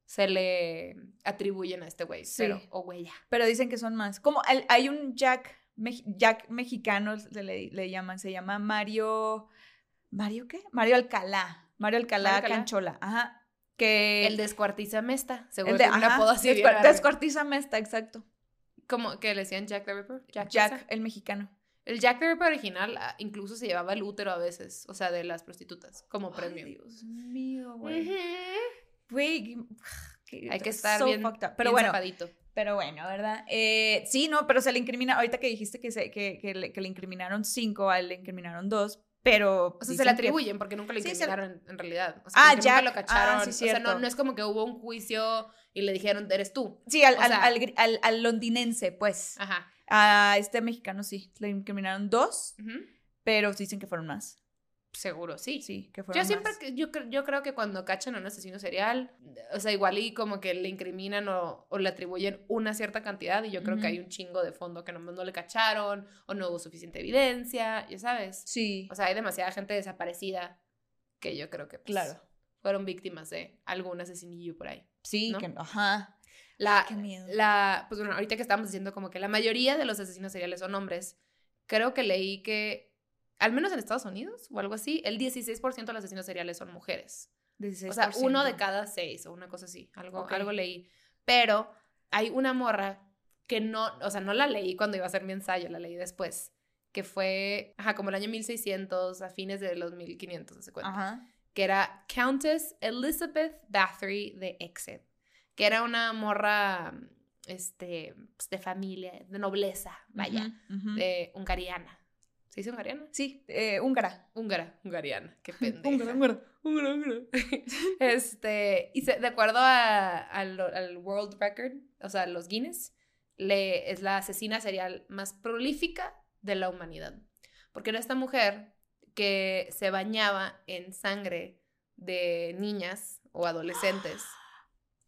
B: se le atribuyen a este güey,
A: Sí.
B: pero, o huella.
A: Pero dicen que son más. Como el- hay un Jack, Jack mexicano, le- le llaman, se llama Mario. ¿Mario qué? Mario Alcalá. Mario Alcalá,
B: Mario Alcalá.
A: Canchola. Ajá. Que.
B: El descuartiza mesta, seguro
A: el de- ajá,
B: apodo así. bien
A: descuar-
B: verga.
A: descuartízame esta, exacto.
B: Como que le decían Jack the Ripper. Jack,
A: Jack, el mexicano.
B: El Jack the Ripper original ah, incluso se llevaba el útero a veces, o sea, de las prostitutas, como premio.
A: Ay, Dios mío, güey. Güey,
B: Hay que estar
A: so
B: bien.
A: Pero
B: bien
A: bueno,
B: zapadito.
A: Pero bueno, ¿verdad? Eh, sí, no, pero se le incrimina, ahorita que dijiste que, se, que, que, le, que le incriminaron cinco, a él le incriminaron dos, pero...
B: O sea, se le
A: que-
B: atribuyen porque nunca lo
A: Sí, se-
B: incriminaron en realidad. O sea,
A: Ah, Jack.
B: nunca lo cacharon.
A: Ah, sí,
B: o sea, no, no es como que hubo un juicio y le dijeron, eres tú.
A: Sí, al,
B: o
A: al,
B: sea-
A: al gri- al- al londinense, pues.
B: Ajá.
A: A este mexicano sí, le incriminaron dos, pero dicen que fueron más.
B: Seguro, sí.
A: Sí, que fueron
B: Yo siempre,
A: más.
B: yo, yo creo que cuando cachan a un asesino serial, o sea, igual y como que le incriminan o, o le atribuyen una cierta cantidad y yo creo que hay un chingo de fondo que nomás no le cacharon o no hubo suficiente evidencia, ya sabes.
A: Sí,
B: O sea, hay demasiada gente desaparecida que yo creo que pues,
A: claro.
B: fueron víctimas de algún asesinillo por ahí.
A: Sí,
B: ¿no?
A: que, ajá.
B: La,
A: Qué miedo.
B: la, pues bueno, ahorita que estamos diciendo como que la mayoría de los asesinos seriales son hombres, creo que leí que, al menos en Estados Unidos o algo así, el 16% de los asesinos seriales son mujeres. O sea, uno de
A: 16%.
B: cada seis o una cosa así, algo, algo leí. Pero hay una morra que no, o sea, no la leí cuando iba a hacer mi ensayo, la leí después, que fue, ajá, como el año 1600, a fines de los 1500, se cuenta
A: Ajá.
B: que era Countess Elizabeth Bathory de Exeter, que era una morra este, pues, de familia, de nobleza, vaya,
A: ujú.
B: de hungariana. ¿Se dice hungariana?
A: Sí, eh, húngara.
B: Húngara, hungariana, qué pendeja.
A: Húngara, húngara.
B: Húngara, húngara. este, y se- de acuerdo a- al World Record, o sea, los Guinness, le, es la asesina serial más prolífica de la humanidad. Porque era esta mujer que se bañaba en sangre de niñas o adolescentes,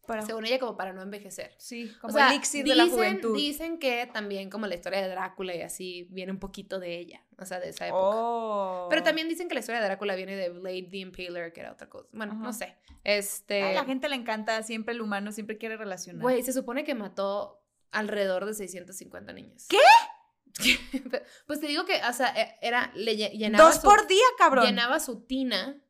A: Para-
B: según ella como para no envejecer.
A: sí,
B: O
A: como
B: sea,
A: elixir de la
B: dicen-
A: juventud.
B: Dicen que también como la historia de Drácula y así viene un poquito de ella, o sea, de esa época.
A: Oh.
B: Pero también dicen que la historia de Drácula viene de Blade the Impaler, que era otra cosa. Bueno, no sé. Este.
A: A la gente le encanta, siempre el humano siempre quiere relacionar.
B: Güey, se supone que mató alrededor de 650 niñas.
A: ¿Qué?
B: pues te digo que, o sea, e- era. Le lle- llenaba
A: Dos
B: su,
A: por día, cabrón.
B: Llenaba su tina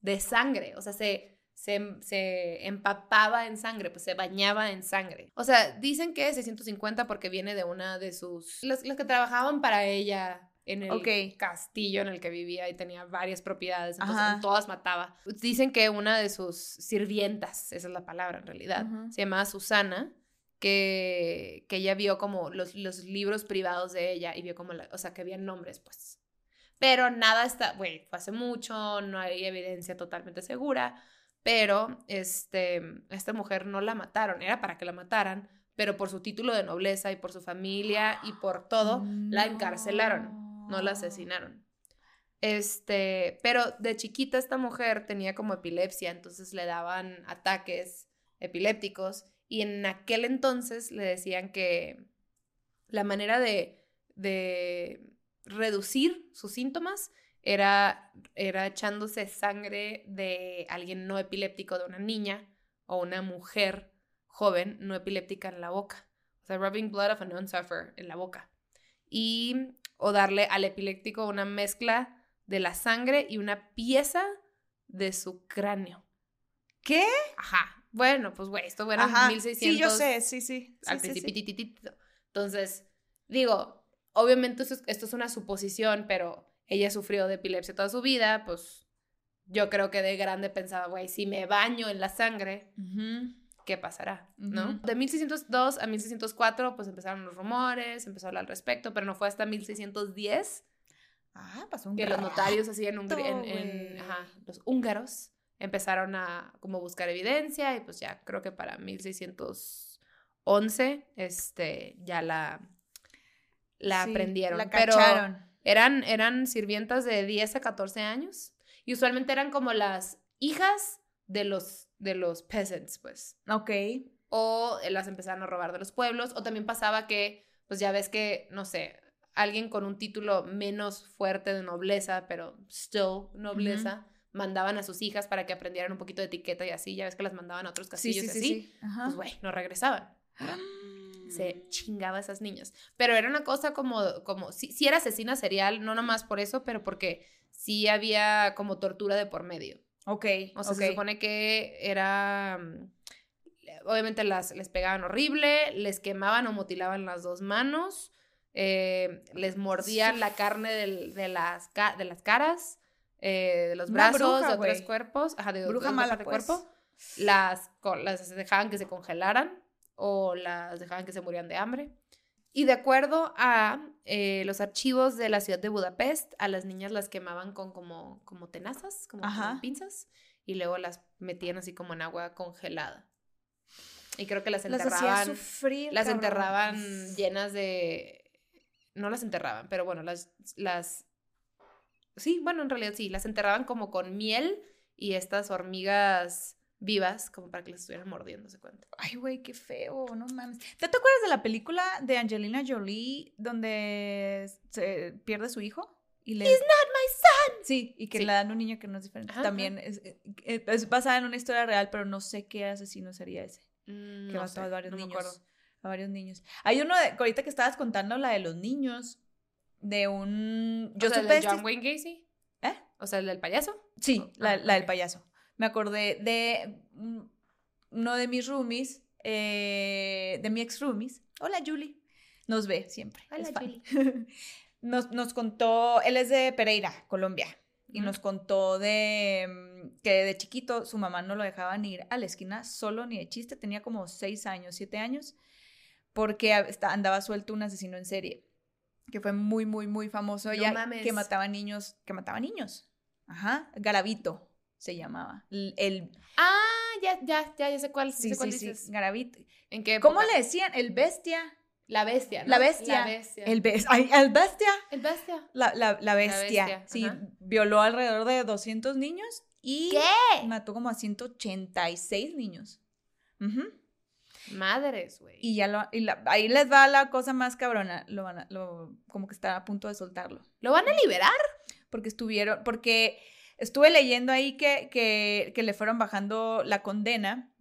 B: de sangre. O sea, se, se, se empapaba en sangre, pues se bañaba en sangre. O sea, dicen que 650 porque viene de una de sus... Los, los que trabajaban para ella en el castillo en el que vivía y tenía varias propiedades, entonces
A: Ajá.
B: todas mataba. Dicen que una de sus sirvientas, esa es la palabra en realidad, se llamaba Susana, que, que ella vio como los, los libros privados de ella y vio como, la- o sea, que había nombres, pues. Pero nada está, güey, fue hace mucho, no hay evidencia totalmente segura, pero este, esta mujer no la mataron, era para que la mataran, pero por su título de nobleza y por su familia y por todo, la encarcelaron, no la asesinaron. Este, pero de chiquita esta mujer tenía como epilepsia, entonces le daban ataques epilépticos y en aquel entonces le decían que la manera de, de reducir sus síntomas era, era echándose sangre de alguien no epiléptico, de una niña o una mujer joven no epiléptica en la boca. O sea, rubbing blood of a non-sufferer en la boca. Y, o darle al epiléptico una mezcla de la sangre y una pieza de su cráneo.
A: ¿Qué?
B: Ajá. Bueno, pues güey, esto era
A: Ajá.
B: 1600
A: Sí, yo sé, sí, sí. sí,
B: al
A: sí, sí.
B: principio. Entonces, digo, obviamente esto es, esto es una suposición, pero ella sufrió de epilepsia toda su vida, pues yo creo que de grande pensaba, güey, si me baño en la sangre. ¿qué pasará? ¿No? De 1602 a 1604, pues empezaron los rumores, empezó a hablar al respecto, pero no fue hasta 1610
A: Ah, pasó un
B: que los notarios así en, Hungría- en- en-
A: güey.
B: ajá, los húngaros empezaron a como buscar evidencia y pues ya creo que para 1611 este ya la la
A: Sí,
B: aprendieron
A: La
B: pero. Eran eran sirvientas de 10 a 14 años y usualmente eran como las hijas de los de los peasants pues
A: Ok.
B: o eh, las empezaron a robar de los pueblos, o también pasaba que, pues ya ves que, no sé, alguien con un título menos fuerte de nobleza, pero still nobleza, mandaban a sus hijas para que aprendieran un poquito de etiqueta y así, ya ves que las mandaban a otros castillos
A: sí,
B: y
A: sí,
B: así,
A: sí.
B: Pues güey, no regresaban. Se chingaba a esas niñas. Pero era una cosa como, como, sí, sí era asesina serial, no nomás por eso, pero porque sí había como tortura de por medio.
A: Ok.
B: O sea,
A: ok.
B: se supone que era. mm, Obviamente las, les pegaban horrible, les quemaban o mutilaban las dos manos, eh, les mordían la carne del- de, las, de las caras, eh, de los brazos,
A: bruja,
B: de otros
A: güey.
B: cuerpos, ajá, de
A: Bruja
B: otras
A: mala,
B: del
A: pues.
B: cuerpo. Las, las dejaban que se congelaran o las dejaban que se murieran de hambre. Y de acuerdo a eh, los archivos de la ciudad de Budapest, a las niñas las quemaban con como, como tenazas, como pinzas, y luego las metían así como en agua congelada. Y creo que las
A: Las
B: enterraban,
A: sufrir.
B: las
A: cabrón.
B: enterraban llenas de... No las enterraban, pero bueno, las, las... Sí, bueno, en realidad sí, las enterraban como con miel y estas hormigas vivas, como para que las estuvieran mordiendo, se cuenta.
A: Ay, güey, qué feo, no mames. ¿Te, te acuerdas de la película de Angelina Jolie donde se pierde su hijo? Y le...
B: He's not my son.
A: Sí, y que
B: Sí.
A: le dan un niño que no es diferente.
B: Ajá,
A: También es, eh, es basada en una historia real, pero no sé qué asesino sería ese.
B: Mm,
A: Que
B: no
A: mató
B: sé,
A: a varios
B: no me
A: niños.
B: acuerdo.
A: A varios niños. Hay uno de, ahorita que estabas contando la de los niños, de un...
B: Yo o sea,
A: supe
B: de
A: esta
B: John Wayne Gacy.
A: ¿Eh?
B: O sea, el del payaso.
A: Sí,
B: Oh,
A: la,
B: ah,
A: la del payaso. Me acordé de mm, uno de mis roomies, eh, de mi ex roomies. Hola, Julie. Nos ve siempre.
B: Hola. Julie.
A: nos, nos contó, él es de Pereira, Colombia, y nos contó de mm, que de chiquito su mamá no lo dejaban ir a la esquina solo ni de chiste, tenía como seis años, siete años, porque andaba suelto un asesino en serie, que fue muy, muy, muy famoso
B: No
A: ya,
B: mames.
A: que mataba niños, que mataba niños. Ajá, Garavito se llamaba. El, el-
B: Ah, ya, ya, ya, ya sé cuál,
A: sí,
B: sé cuál
A: sí, sí,
B: dices.
A: Garavito.
B: ¿En qué
A: ¿Cómo le decían? El bestia.
B: La bestia, ¿no?
A: La bestia.
B: La bestia.
A: El, ay, el bestia.
B: El bestia.
A: La, la, la bestia.
B: bestia,
A: sí,
B: ajá.
A: violó alrededor de 200 niños y
B: ¿Qué?
A: mató como a 186 niños. Ujú.
B: Madres, güey.
A: Y ya lo, y la- ahí les va la cosa más cabrona. Lo van a- lo- como que está a punto de soltarlo.
B: ¿Lo van a liberar?
A: Porque estuvieron, porque estuve leyendo ahí que, que, que le fueron bajando la condena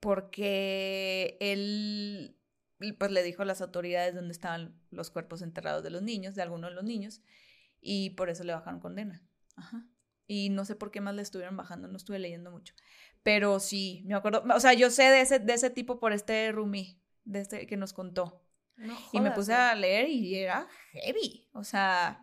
A: porque él pues le dijo a las autoridades dónde estaban los cuerpos enterrados de los niños, de algunos de los niños, y por eso le bajaron condena. Ajá. Y no sé por qué más le estuvieron bajando, no estuve leyendo mucho. Pero sí, me acuerdo. O sea, yo sé de ese, de ese tipo por este Rumi, de este que nos contó.
B: No
A: Y me puse
B: güey.
A: a leer y era heavy. O sea,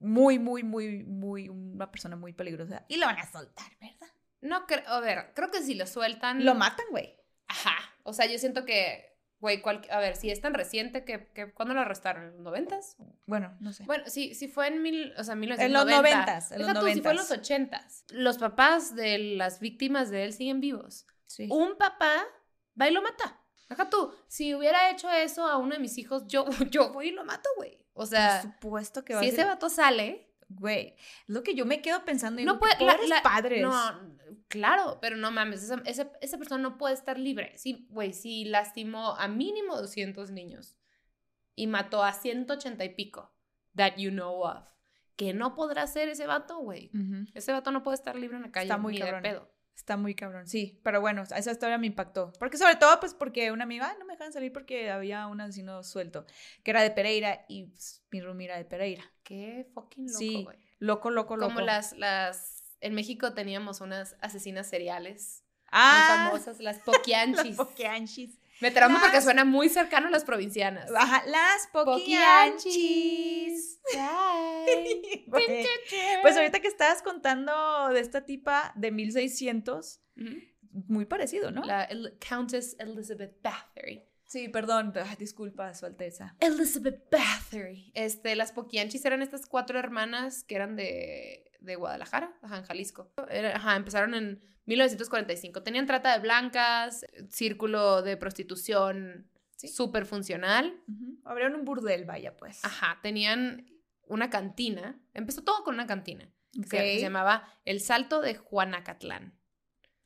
A: muy, muy, muy, muy, una persona muy peligrosa. Y lo van a soltar, ¿verdad?
B: No creo, a ver, creo que si lo sueltan.
A: Lo matan, güey.
B: Ajá. O sea, yo siento que, güey, cual- a ver, si es tan reciente que, que ¿cuándo lo arrestaron? ¿En los noventas?
A: Bueno, no sé.
B: Bueno, sí, sí fue en mil, o sea,
A: En
B: 1990.
A: los noventas, en los
B: si fue en los ochentas. Los papás de las víctimas de él siguen vivos.
A: Sí.
B: Un papá va y lo mata. Deja tú, si hubiera hecho eso a uno de mis hijos, yo, yo voy y lo mato, güey. O sea,
A: Por supuesto que va
B: si
A: a
B: ese
A: ser...
B: vato sale,
A: Güey, es lo que yo me quedo pensando. y
B: no puede. la- la-
A: padres.
B: No, claro, pero no mames, esa, esa, esa persona no puede estar libre. Sí, güey, si lastimó a mínimo 200 niños y mató a 180 y pico, that you know of, que no podrá ser ese vato, güey. Ese vato no puede estar libre en la calle
A: Está muy
B: ni
A: cabrón.
B: de pedo.
A: Está muy cabrón, sí. Pero bueno, esa historia me impactó. Porque sobre todo, pues porque una amiga, "Ay, no me dejan salir porque había un asesino suelto, que era de Pereira y pues, mi roomie era de Pereira.
B: Qué fucking loco,
A: Sí. Loco, loco, loco.
B: Como las, las, en México teníamos unas asesinas seriales muy
A: ah,
B: famosas, las
A: las
B: poquianchis. Me trauma porque suena muy cercano a las provincianas.
A: Ajá, las poquianchis. Pues ahorita que estabas contando de esta tipa de 1600,
B: Ujú.
A: muy parecido, ¿no?
B: La El- Countess Elizabeth Bathory.
A: Sí, perdón, disculpa, su alteza.
B: Elizabeth Bathory. Este, las Poquianchis eran estas cuatro hermanas que eran de, de Guadalajara, ajá, en Jalisco. Ajá, empezaron en 1945. Tenían trata de blancas, círculo de prostitución
A: Sí.
B: súper funcional.
A: Abrieron un burdel, vaya pues.
B: Ajá, tenían una cantina. Empezó todo con una cantina. que se- que
A: Ok.
B: se llamaba El Salto de Juanacatlán.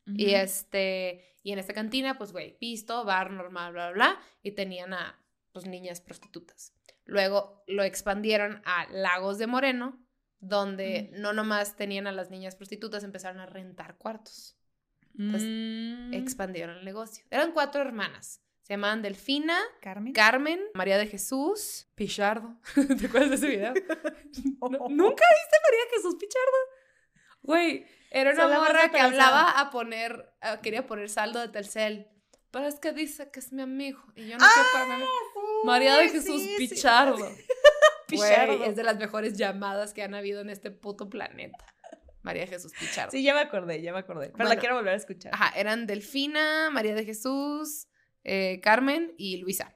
B: Y este, y en esta cantina, pues, güey, pisto, bar normal, bla, bla, bla, y tenían a, pues, niñas prostitutas. Luego lo expandieron a Lagos de Moreno, donde
A: Mm.
B: no nomás tenían a las niñas prostitutas, empezaron a rentar cuartos. pues,
A: Mm.
B: Expandieron el negocio. Eran cuatro hermanas. Se llamaban Delfina,
A: Carmen.
B: Carmen, María de Jesús, Pichardo. ¿Te acuerdas de ese video? No- ¿Nunca viste María Jesús Pichardo? Güey, era una
A: Solamente
B: morra que hablaba a poner, a- quería poner saldo de Telcel. Pero es que dice que es mi amigo. Y yo no quiero para mi amigo. María de Jesús
A: sí.
B: Pichardo.
A: Pichardo.
B: Güey, es de las mejores llamadas que han habido en este puto planeta. María Jesús Pichardo.
A: Sí, ya me acordé, ya me acordé. Pero la quiero volver a escuchar.
B: Ajá, eran Delfina, María de Jesús, eh, Carmen y Luisa.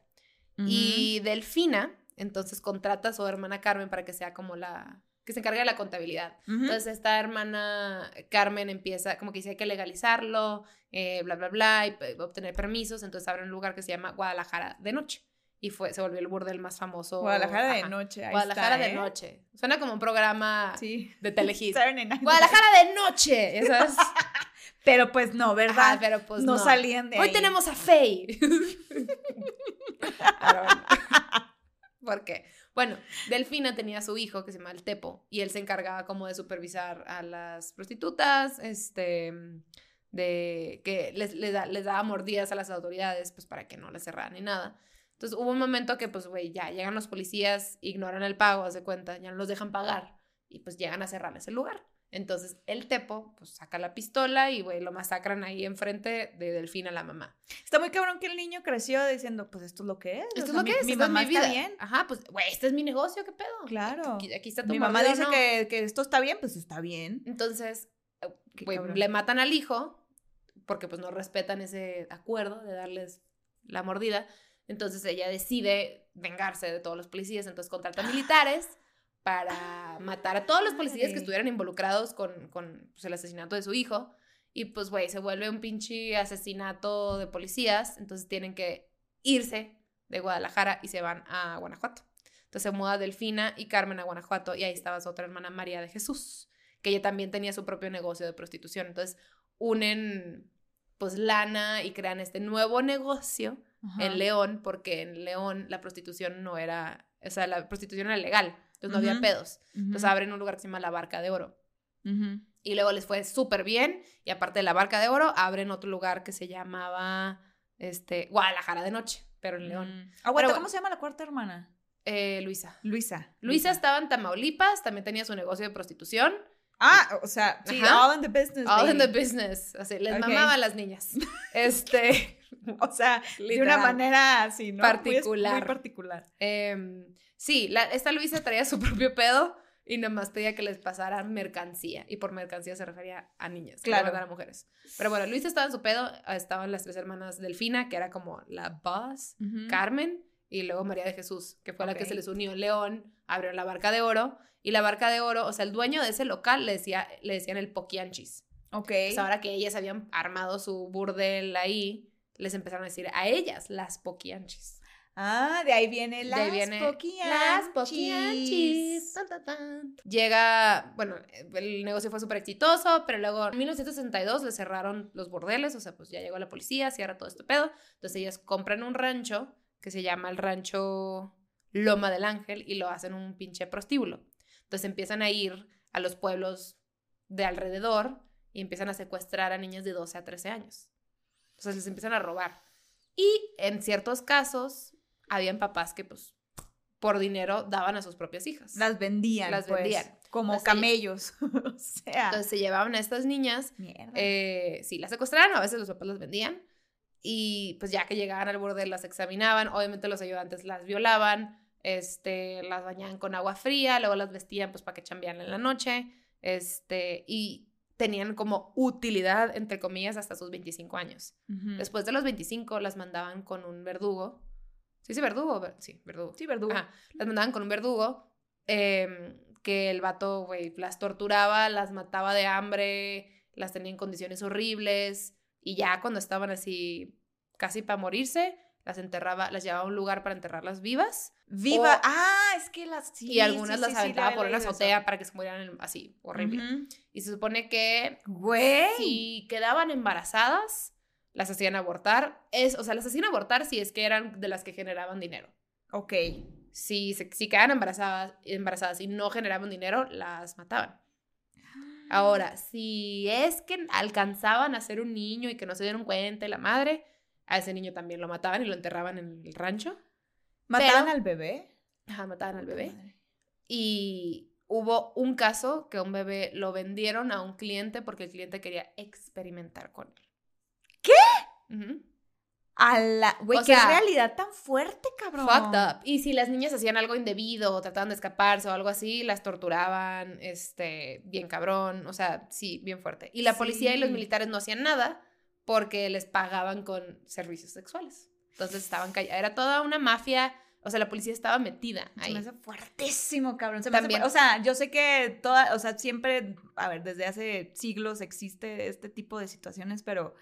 B: Y Delfina, entonces contrata a su hermana Carmen para que sea como la que se encargue de la contabilidad. Entonces esta hermana Carmen empieza, como que dice hay que legalizarlo, eh, bla, bla, bla, y p- obtener permisos. Entonces abre un lugar que se llama Guadalajara de Noche. Y fue, se volvió el burdel más famoso.
A: Guadalajara de noche. ahí
B: Guadalajara
A: está,
B: de
A: ¿eh?
B: Noche. Suena como un programa
A: Sí.
B: de Telehit. Guadalajara de Noche. ¿ya sabes?
A: Pero pues no, ¿verdad?
B: Ajá, pero pues
A: no,
B: no.
A: salían de
B: Hoy
A: ahí.
B: tenemos a Faye. Bueno. ¿Por qué? Bueno, Delfina tenía a su hijo que se llama el Tepo y él se encargaba como de supervisar a las prostitutas, este, de que les, les, da- les daba mordidas a las autoridades pues para que no les cerraran ni nada. Entonces hubo un momento que pues, güey, ya llegan los policías, ignoran el pago, haz de cuenta, ya no los dejan pagar y pues llegan a cerrarles el lugar. Entonces el Tepo pues saca la pistola y, güey, lo masacran ahí enfrente de Delfina, la mamá.
A: Está muy cabrón que el niño creció diciendo, pues esto es lo que es.
B: Esto
A: o
B: es lo
A: mi,
B: que es,
A: Mi
B: es
A: mamá
B: mi vida.
A: está bien.
B: Ajá, pues, güey, este es mi negocio, ¿qué pedo?
A: Claro.
B: Aquí, aquí está tu
A: Mi mamá dice
B: ¿no?
A: que, que esto está bien, pues está bien.
B: Entonces, eh, güey, le matan al hijo porque pues no respetan ese acuerdo de darles la mordida. Entonces ella decide vengarse de todos los policías, entonces contrata militares para matar a todos los policías que estuvieran involucrados con, con pues, el asesinato de su hijo. Y pues, güey, se vuelve un pinche asesinato de policías, entonces tienen que irse de Guadalajara y se van a Guanajuato. Entonces se muda Delfina y Carmen a Guanajuato y ahí estaba su otra hermana María de Jesús, que ella también tenía su propio negocio de prostitución. Entonces unen pues lana y crean este nuevo negocio
A: Ajá.
B: en León, porque en León la prostitución no era, o sea, la prostitución era legal, entonces no había pedos.
A: Ujú.
B: Entonces abren un lugar que se llama La Barca de Oro. Y luego les fue súper bien. Y aparte de la Barca de Oro, abren otro lugar que se llamaba este, Guadalajara de Noche, pero en León.
A: Mm. Aguanta, ¿cómo se llama la cuarta hermana?
B: Eh, Luisa.
A: Luisa.
B: Luisa estaba en Tamaulipas, también tenía su negocio de prostitución.
A: Ah, o sea, sí, all in the business.
B: All in the
A: baby.
B: business. Así, les
A: Ok.
B: mamaba a las niñas. Este,
A: O sea, de una
B: literal.
A: manera así, ¿no? Muy
B: Particular.
A: Muy particular.
B: Em, sí, la- esta Luisa traía su propio pedo y nomás pedía que les pasaran mercancía. Y por mercancía se refería a niñas,
A: Claro.
B: a mujeres. Pero bueno, Luisa estaba en su pedo, ah, estaban las tres hermanas Delfina, que era como la boss,
A: Ujú.
B: Carmen, y luego María de Jesús, que fue la que se les unió León, abrieron la barca de oro. Y la barca de oro, o sea, el dueño de ese local le, decía, le decían el Poquianchis.
A: Ok.
B: Pues ahora que ellas habían armado su burdel ahí, les empezaron a decir a ellas las Poquianchis.
A: Ah, de ahí viene
B: De
A: las
B: ahí viene
A: poquianchis.
B: Las poquianchis. Tan, tan, tan. Llega, bueno, el negocio fue súper exitoso, pero luego en 1962 le cerraron los bordeles, o sea, pues ya llegó la policía, cierra todo este pedo. Entonces ellas compran un rancho que se llama el rancho Loma del Ángel y lo hacen un pinche prostíbulo. Entonces empiezan a ir a los pueblos de alrededor y empiezan a secuestrar a niñas de 12 a 13 años. Entonces les empiezan a robar. Y en ciertos casos, habían papás que, pues, por dinero daban a sus propias hijas.
A: Las vendían.
B: Las
A: pues,
B: vendían.
A: Como camellos. o sea.
B: Entonces se llevaban a estas niñas,
A: mierda.
B: eh, sí, las secuestraron, a veces los papás las vendían. Y pues ya que llegaban al bordel las examinaban, obviamente los ayudantes las violaban, este, las bañaban con agua fría, luego las vestían pues para que chambearan en la noche, este, y tenían como utilidad, entre comillas, hasta sus 25 años. Después de los 25 las mandaban con un verdugo. ¿Sí dice verdugo? Ver- Sí, verdugo.
A: Sí, verdugo.
B: Ajá, las mandaban con un verdugo em, que el vato, güey, las torturaba, las mataba de hambre, las tenía en condiciones horribles y ya cuando estaban así casi para morirse, las enterraba, las llevaba a un lugar para enterrarlas vivas
A: Viva.
B: o-
A: ah, es que las. sí,
B: y algunas
A: sí,
B: las
A: sí,
B: aventaba por una azotea
A: eso.
B: para que se murieran así, horrible. Y se supone que
A: Güey.
B: si quedaban embarazadas, las hacían abortar. Es, o sea, las hacían abortar si es que eran de las que generaban dinero.
A: Ok.
B: Si, se- si quedaban embarazadas, embarazadas y no generaban dinero, las mataban. Ahora, si es que alcanzaban a ser un niño y que no se dieron cuenta la madre, a ese niño también lo mataban y lo enterraban en el rancho.
A: ¿Mataban
B: pero-
A: al bebé?
B: Ajá, mataban al bebé.
A: madre.
B: Y hubo un caso que un bebé lo vendieron a un cliente porque el cliente quería experimentar con él.
A: ¿Qué? A la. Güey, qué
B: sea,
A: realidad tan fuerte, cabrón.
B: Fucked up. Y si las niñas hacían algo indebido o trataban de escaparse o algo así, las torturaban, este, bien cabrón, o sea, sí, bien fuerte. Y la policía y los militares no hacían nada porque les pagaban con servicios sexuales. Entonces estaban callados. Era toda una mafia, o sea, la policía estaba metida
A: Se
B: ahí.
A: me hace fuertísimo, cabrón. Se me hace
B: También.
A: o sea, yo sé que toda, o sea, siempre, a ver, desde hace siglos existe este tipo de situaciones, pero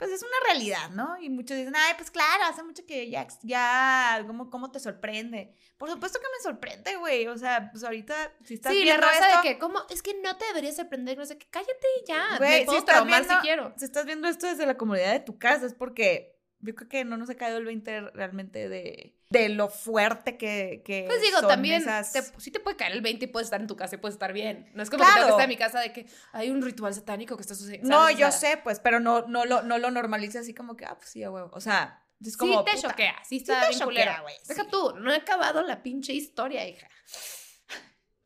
A: pues es una realidad, ¿no? Y muchos dicen, ay, pues claro, hace mucho que ya, ya, ¿cómo, cómo te sorprende? Por supuesto que me sorprende, güey. O sea, pues ahorita, si estás
B: Sí, la
A: viendo
B: raza
A: esto,
B: de que, ¿cómo? Es que no te deberías sorprender, no sé qué. Cállate y ya.
A: Güey,
B: me
A: si estás viendo-
B: si quiero.
A: si estás viendo esto desde la comunidad de tu casa, es porque yo creo que no nos ha caído el 20 realmente de, de lo fuerte que, que
B: Pues digo,
A: son
B: también,
A: esas-
B: te- sí te puede caer el 20 y puedes estar en tu casa y puedes estar bien. No es como
A: Claro.
B: que tengo que estar en mi casa de que hay un ritual satánico que está sucediendo.
A: No, yo sé, pues, pero no, no, lo, no lo normalice así como que, ah, pues sí, a huevo. O sea, es como.
B: sí te choquea, sí
A: Sí
B: está
A: te
B: bien
A: choquea, güey.
B: Deja
A: sí.
B: tú, no he acabado la pinche historia, hija.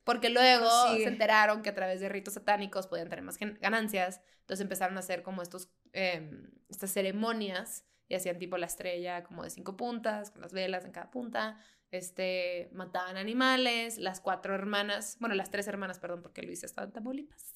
B: Porque luego
A: Sí.
B: se enteraron que a través de ritos satánicos podían tener más ganancias. Entonces empezaron a hacer como estos, em, estas ceremonias y hacían tipo la estrella como de cinco puntas, con las velas en cada punta. Este, mataban animales, las cuatro hermanas, bueno, las tres hermanas, perdón, porque Luisa estaba en Tamaulipas.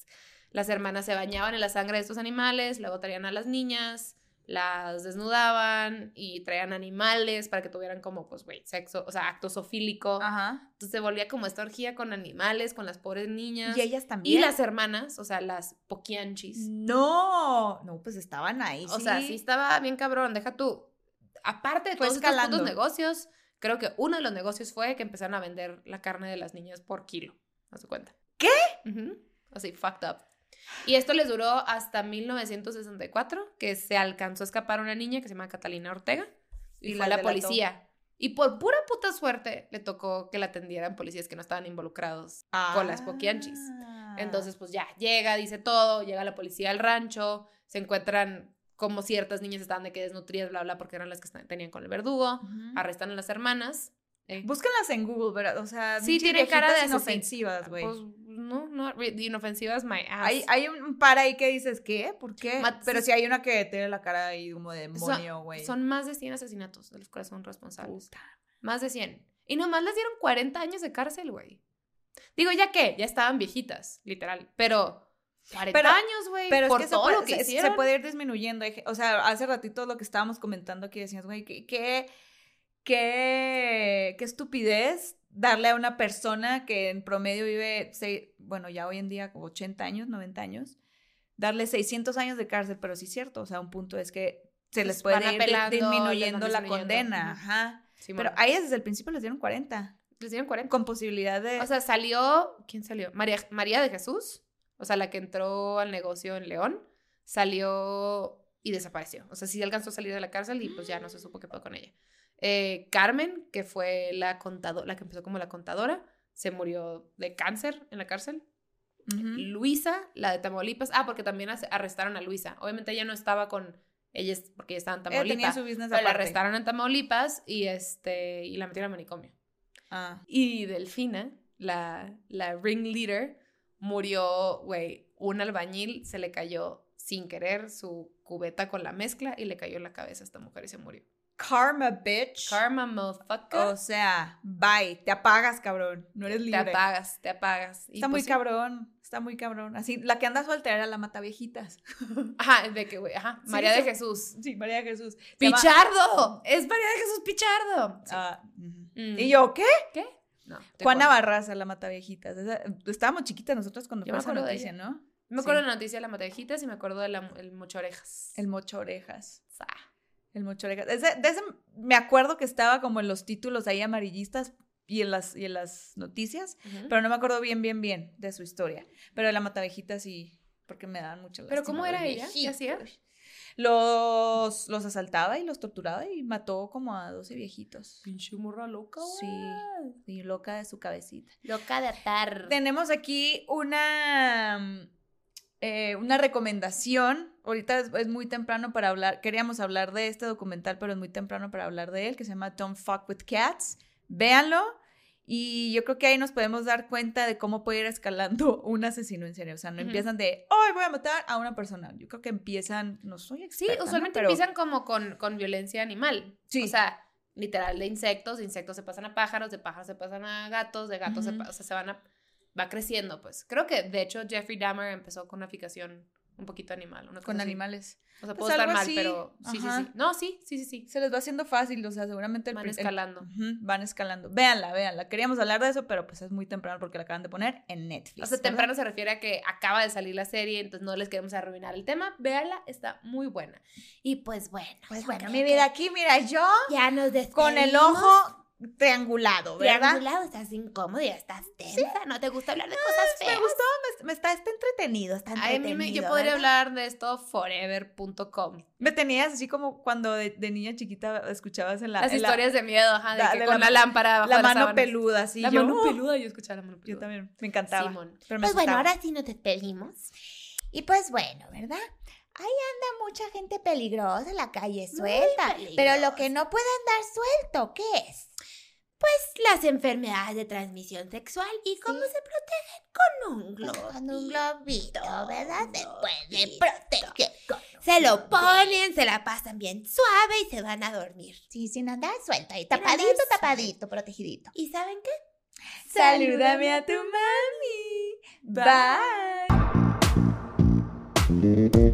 B: Las hermanas se bañaban en la sangre de estos animales, luego traían a las niñas, las desnudaban y traían animales para que tuvieran como, pues, güey, sexo, o sea, acto zoofílico.
A: Ajá.
B: Entonces se volvía como esta orgía con animales, con las pobres niñas.
A: Y ellas
B: Y
A: también.
B: las hermanas, o sea, las poquianchis.
A: No, no, pues estaban ahí.
B: O sea, sí estaba bien cabrón, deja tú. Aparte de
A: Fue
B: todos estos
A: escalando.
B: putos negocios, creo que uno de los negocios fue que empezaron a vender la carne de las niñas por kilo. ¿A su cuenta?
A: ¿Qué?
B: Así, fucked up. Y esto les duró hasta 1964, que se alcanzó a escapar una niña que se llama Catalina Ortega. Y,
A: Y
B: fue
A: la
B: a la
A: delató.
B: policía. Y por pura puta suerte le tocó que la atendieran policías que no estaban involucrados con las poquianchis.
A: Ah.
B: Entonces, pues ya, llega, dice todo, llega la policía al rancho, se encuentran como ciertas niñas estaban de que desnutridas, bla, bla, porque eran las que tenían con el verdugo, arrestan a las hermanas, Eh.
A: Búscalas en Google, ¿verdad? O sea,
B: Sí, tienen cara de
A: inofensivas, güey.
B: Pues no, no, inofensivas my ass.
A: hay, hay un par ahí que dices, ¿qué? ¿Por qué?
B: Mat-
A: Pero
B: sí.
A: hay una que tiene la cara ahí como de demonio, güey.
B: Son más de 100 asesinatos de los cuales son responsables.
A: Puta.
B: Más de 100. Y nomás les dieron 40 años de cárcel, güey. Digo, ¿ya qué? Ya estaban viejitas, literal. Pero 40
A: Pero-
B: años, güey.
A: Pero es
B: por
A: que, se
B: todo
A: puede,
B: lo que
A: se- se
B: hicieron.
A: puede ir disminuyendo. O sea, hace ratito lo que estábamos comentando aquí decías, güey, qué, qué, qué, qué estupidez darle a una persona que en promedio vive, bueno, ya hoy en día como 80 años, 90 años, darle 600 años de cárcel, pero sí es cierto, o sea, un punto es que se les puede ir
B: apelando,
A: disminuyendo la condena, ajá.
B: Sí,
A: Pero a ellas desde el principio les dieron 40,
B: les dieron 40.
A: con posibilidad de...
B: O sea, salió. ¿Quién salió? María, María de Jesús. O sea, la que entró al negocio en León. Salió y desapareció. O sea, sí alcanzó a salir de la cárcel y pues ya no se supo qué pasó con ella. Eh, Carmen, que fue la contadora, la que empezó como la contadora, se murió de cáncer en la cárcel. Luisa, la de Tamaulipas. Ah, porque también arrestaron a Luisa. Obviamente ella no estaba con ellas porque ella estaba en
A: Ella tenía
B: Tamaulipas.
A: su business
B: Pero la arrestaron en Tamaulipas y este y la metieron al manicomio.
A: Ah.
B: Y Delfina, la, la ringleader, murió, güey, un albañil se le cayó sin querer su cubeta con la mezcla y le cayó en la cabeza a esta mujer y se murió.
A: Karma, bitch.
B: Karma, motherfucker.
A: O sea, bye, te apagas, cabrón. No eres
B: te
A: libre.
B: apagas, te apagas. Y
A: Está muy
B: pues sí.
A: cabrón, está muy cabrón. Así, la que anda soltera era la mata viejitas.
B: Ajá, de que, güey, ajá.
A: Sí,
B: María de. Jesús.
A: Sí, María Jesús. Se llama-
B: ¡Pichardo! Es María de Jesús Pichardo. Sí.
A: Ah.
B: Mm.
A: Y yo, ¿qué?
B: ¿Qué? No. te
A: Juana. Barraza, la mata viejitas. Esa- estábamos chiquitas nosotros cuando fue esa
B: de
A: noticia. ¿no?
B: Me acuerdo
A: Sí.
B: de la noticia de la Matavejitas y me acuerdo de la el mocho orejas.
A: El mocho orejas. El mocho orejas. Ese- de ese me acuerdo que estaba como en los títulos ahí amarillistas y en las, y en las noticias, pero no me acuerdo bien, bien, bien de su historia. Pero de la matavejita sí, porque me daban mucho
B: ¿Pero cómo era ella? ¿Qué hacía?
A: Los, los asaltaba y los torturaba y mató como a 12 viejitos.
B: Pinche morra loca,
A: Sí. Y loca de su cabecita.
B: Loca de atar.
A: Tenemos aquí una, mm, eh, una recomendación. Ahorita es, es muy temprano para hablar. Queríamos hablar de este documental, pero es muy temprano para hablar de él, que se llama Don't Fuck with Cats. Véanlo. Y yo creo que ahí nos podemos dar cuenta de cómo puede ir escalando un asesino en serio. O sea, no
B: Ujú.
A: empiezan de, hoy voy a matar a una persona. Yo creo que empiezan, no soy
B: Sí,
A: experta, ¿no?
B: usualmente
A: Pero-
B: empiezan como con, con violencia animal.
A: Sí.
B: O sea, literal de insectos, de insectos se pasan a pájaros, de pájaros se pasan a gatos, de gatos se,
A: Ujú.
B: pa- o sea, se van a... Va creciendo, pues. Creo que, de hecho, Jeffrey Dahmer empezó con una ficación un poquito animal. Una cosa
A: con
B: así.
A: animales.
B: O sea,
A: Pues
B: puedo estar mal,
A: así,
B: pero sí, sí,
A: ajá.
B: sí. No, sí, sí, sí, sí.
A: Se les va haciendo fácil, o sea, seguramente el
B: Van
A: el-
B: escalando.
A: Van escalando. Véanla, véanla. Queríamos hablar de eso, pero pues es muy temprano porque la acaban de poner en Netflix.
B: O sea,
A: ¿verdad?
B: temprano se refiere a que acaba de salir la serie, entonces no les queremos arruinar el tema. Véanla, está muy buena. Y pues bueno.
A: Pues bueno, mi vida, aquí, mira, yo
B: Ya nos despedimos.
A: con el ojo triangulado, ¿verdad?
B: Triangulado, estás incómodo y estás tensa. ¿No te gusta hablar de cosas
A: Me
B: feas?
A: gustó, me, me está, está entretenido, está
B: a
A: entretenido.
B: mí me- yo podría
A: ¿verdad?
B: hablar de esto forever.com.
A: Me tenías así como cuando de, de niña chiquita escuchabas en la...
B: Las
A: en la-
B: historias de miedo, ajá, de
A: la-
B: que
A: de
B: con
A: la-
B: la, lámpara abajo
A: la mano peluda, así.
B: La
A: yo,
B: mano peluda, yo escuchaba la mano peluda.
A: Yo también, me encantaba.
B: Simón.
A: Pero me
C: Pues bueno, ahora sí nos despedimos. Y pues bueno, ¿verdad? Ahí anda mucha gente peligrosa en la calle suelta. Pero lo que no puede andar suelto, ¿qué es?
B: Pues las enfermedades de transmisión sexual y cómo
C: Sí.
B: se protegen con un globo.
C: Con un globito, ¿verdad? Se puede
B: globito.
C: proteger. con
B: Se lo
C: globito.
B: ponen, se la pasan bien suave y se van a dormir.
C: Sí, sin andar
B: Sin andar
C: tapadito,
B: suelto.
C: tapadito, protegidito.
B: ¿Y saben qué?
A: Salúdame a tu mami. Bye.
C: Bye.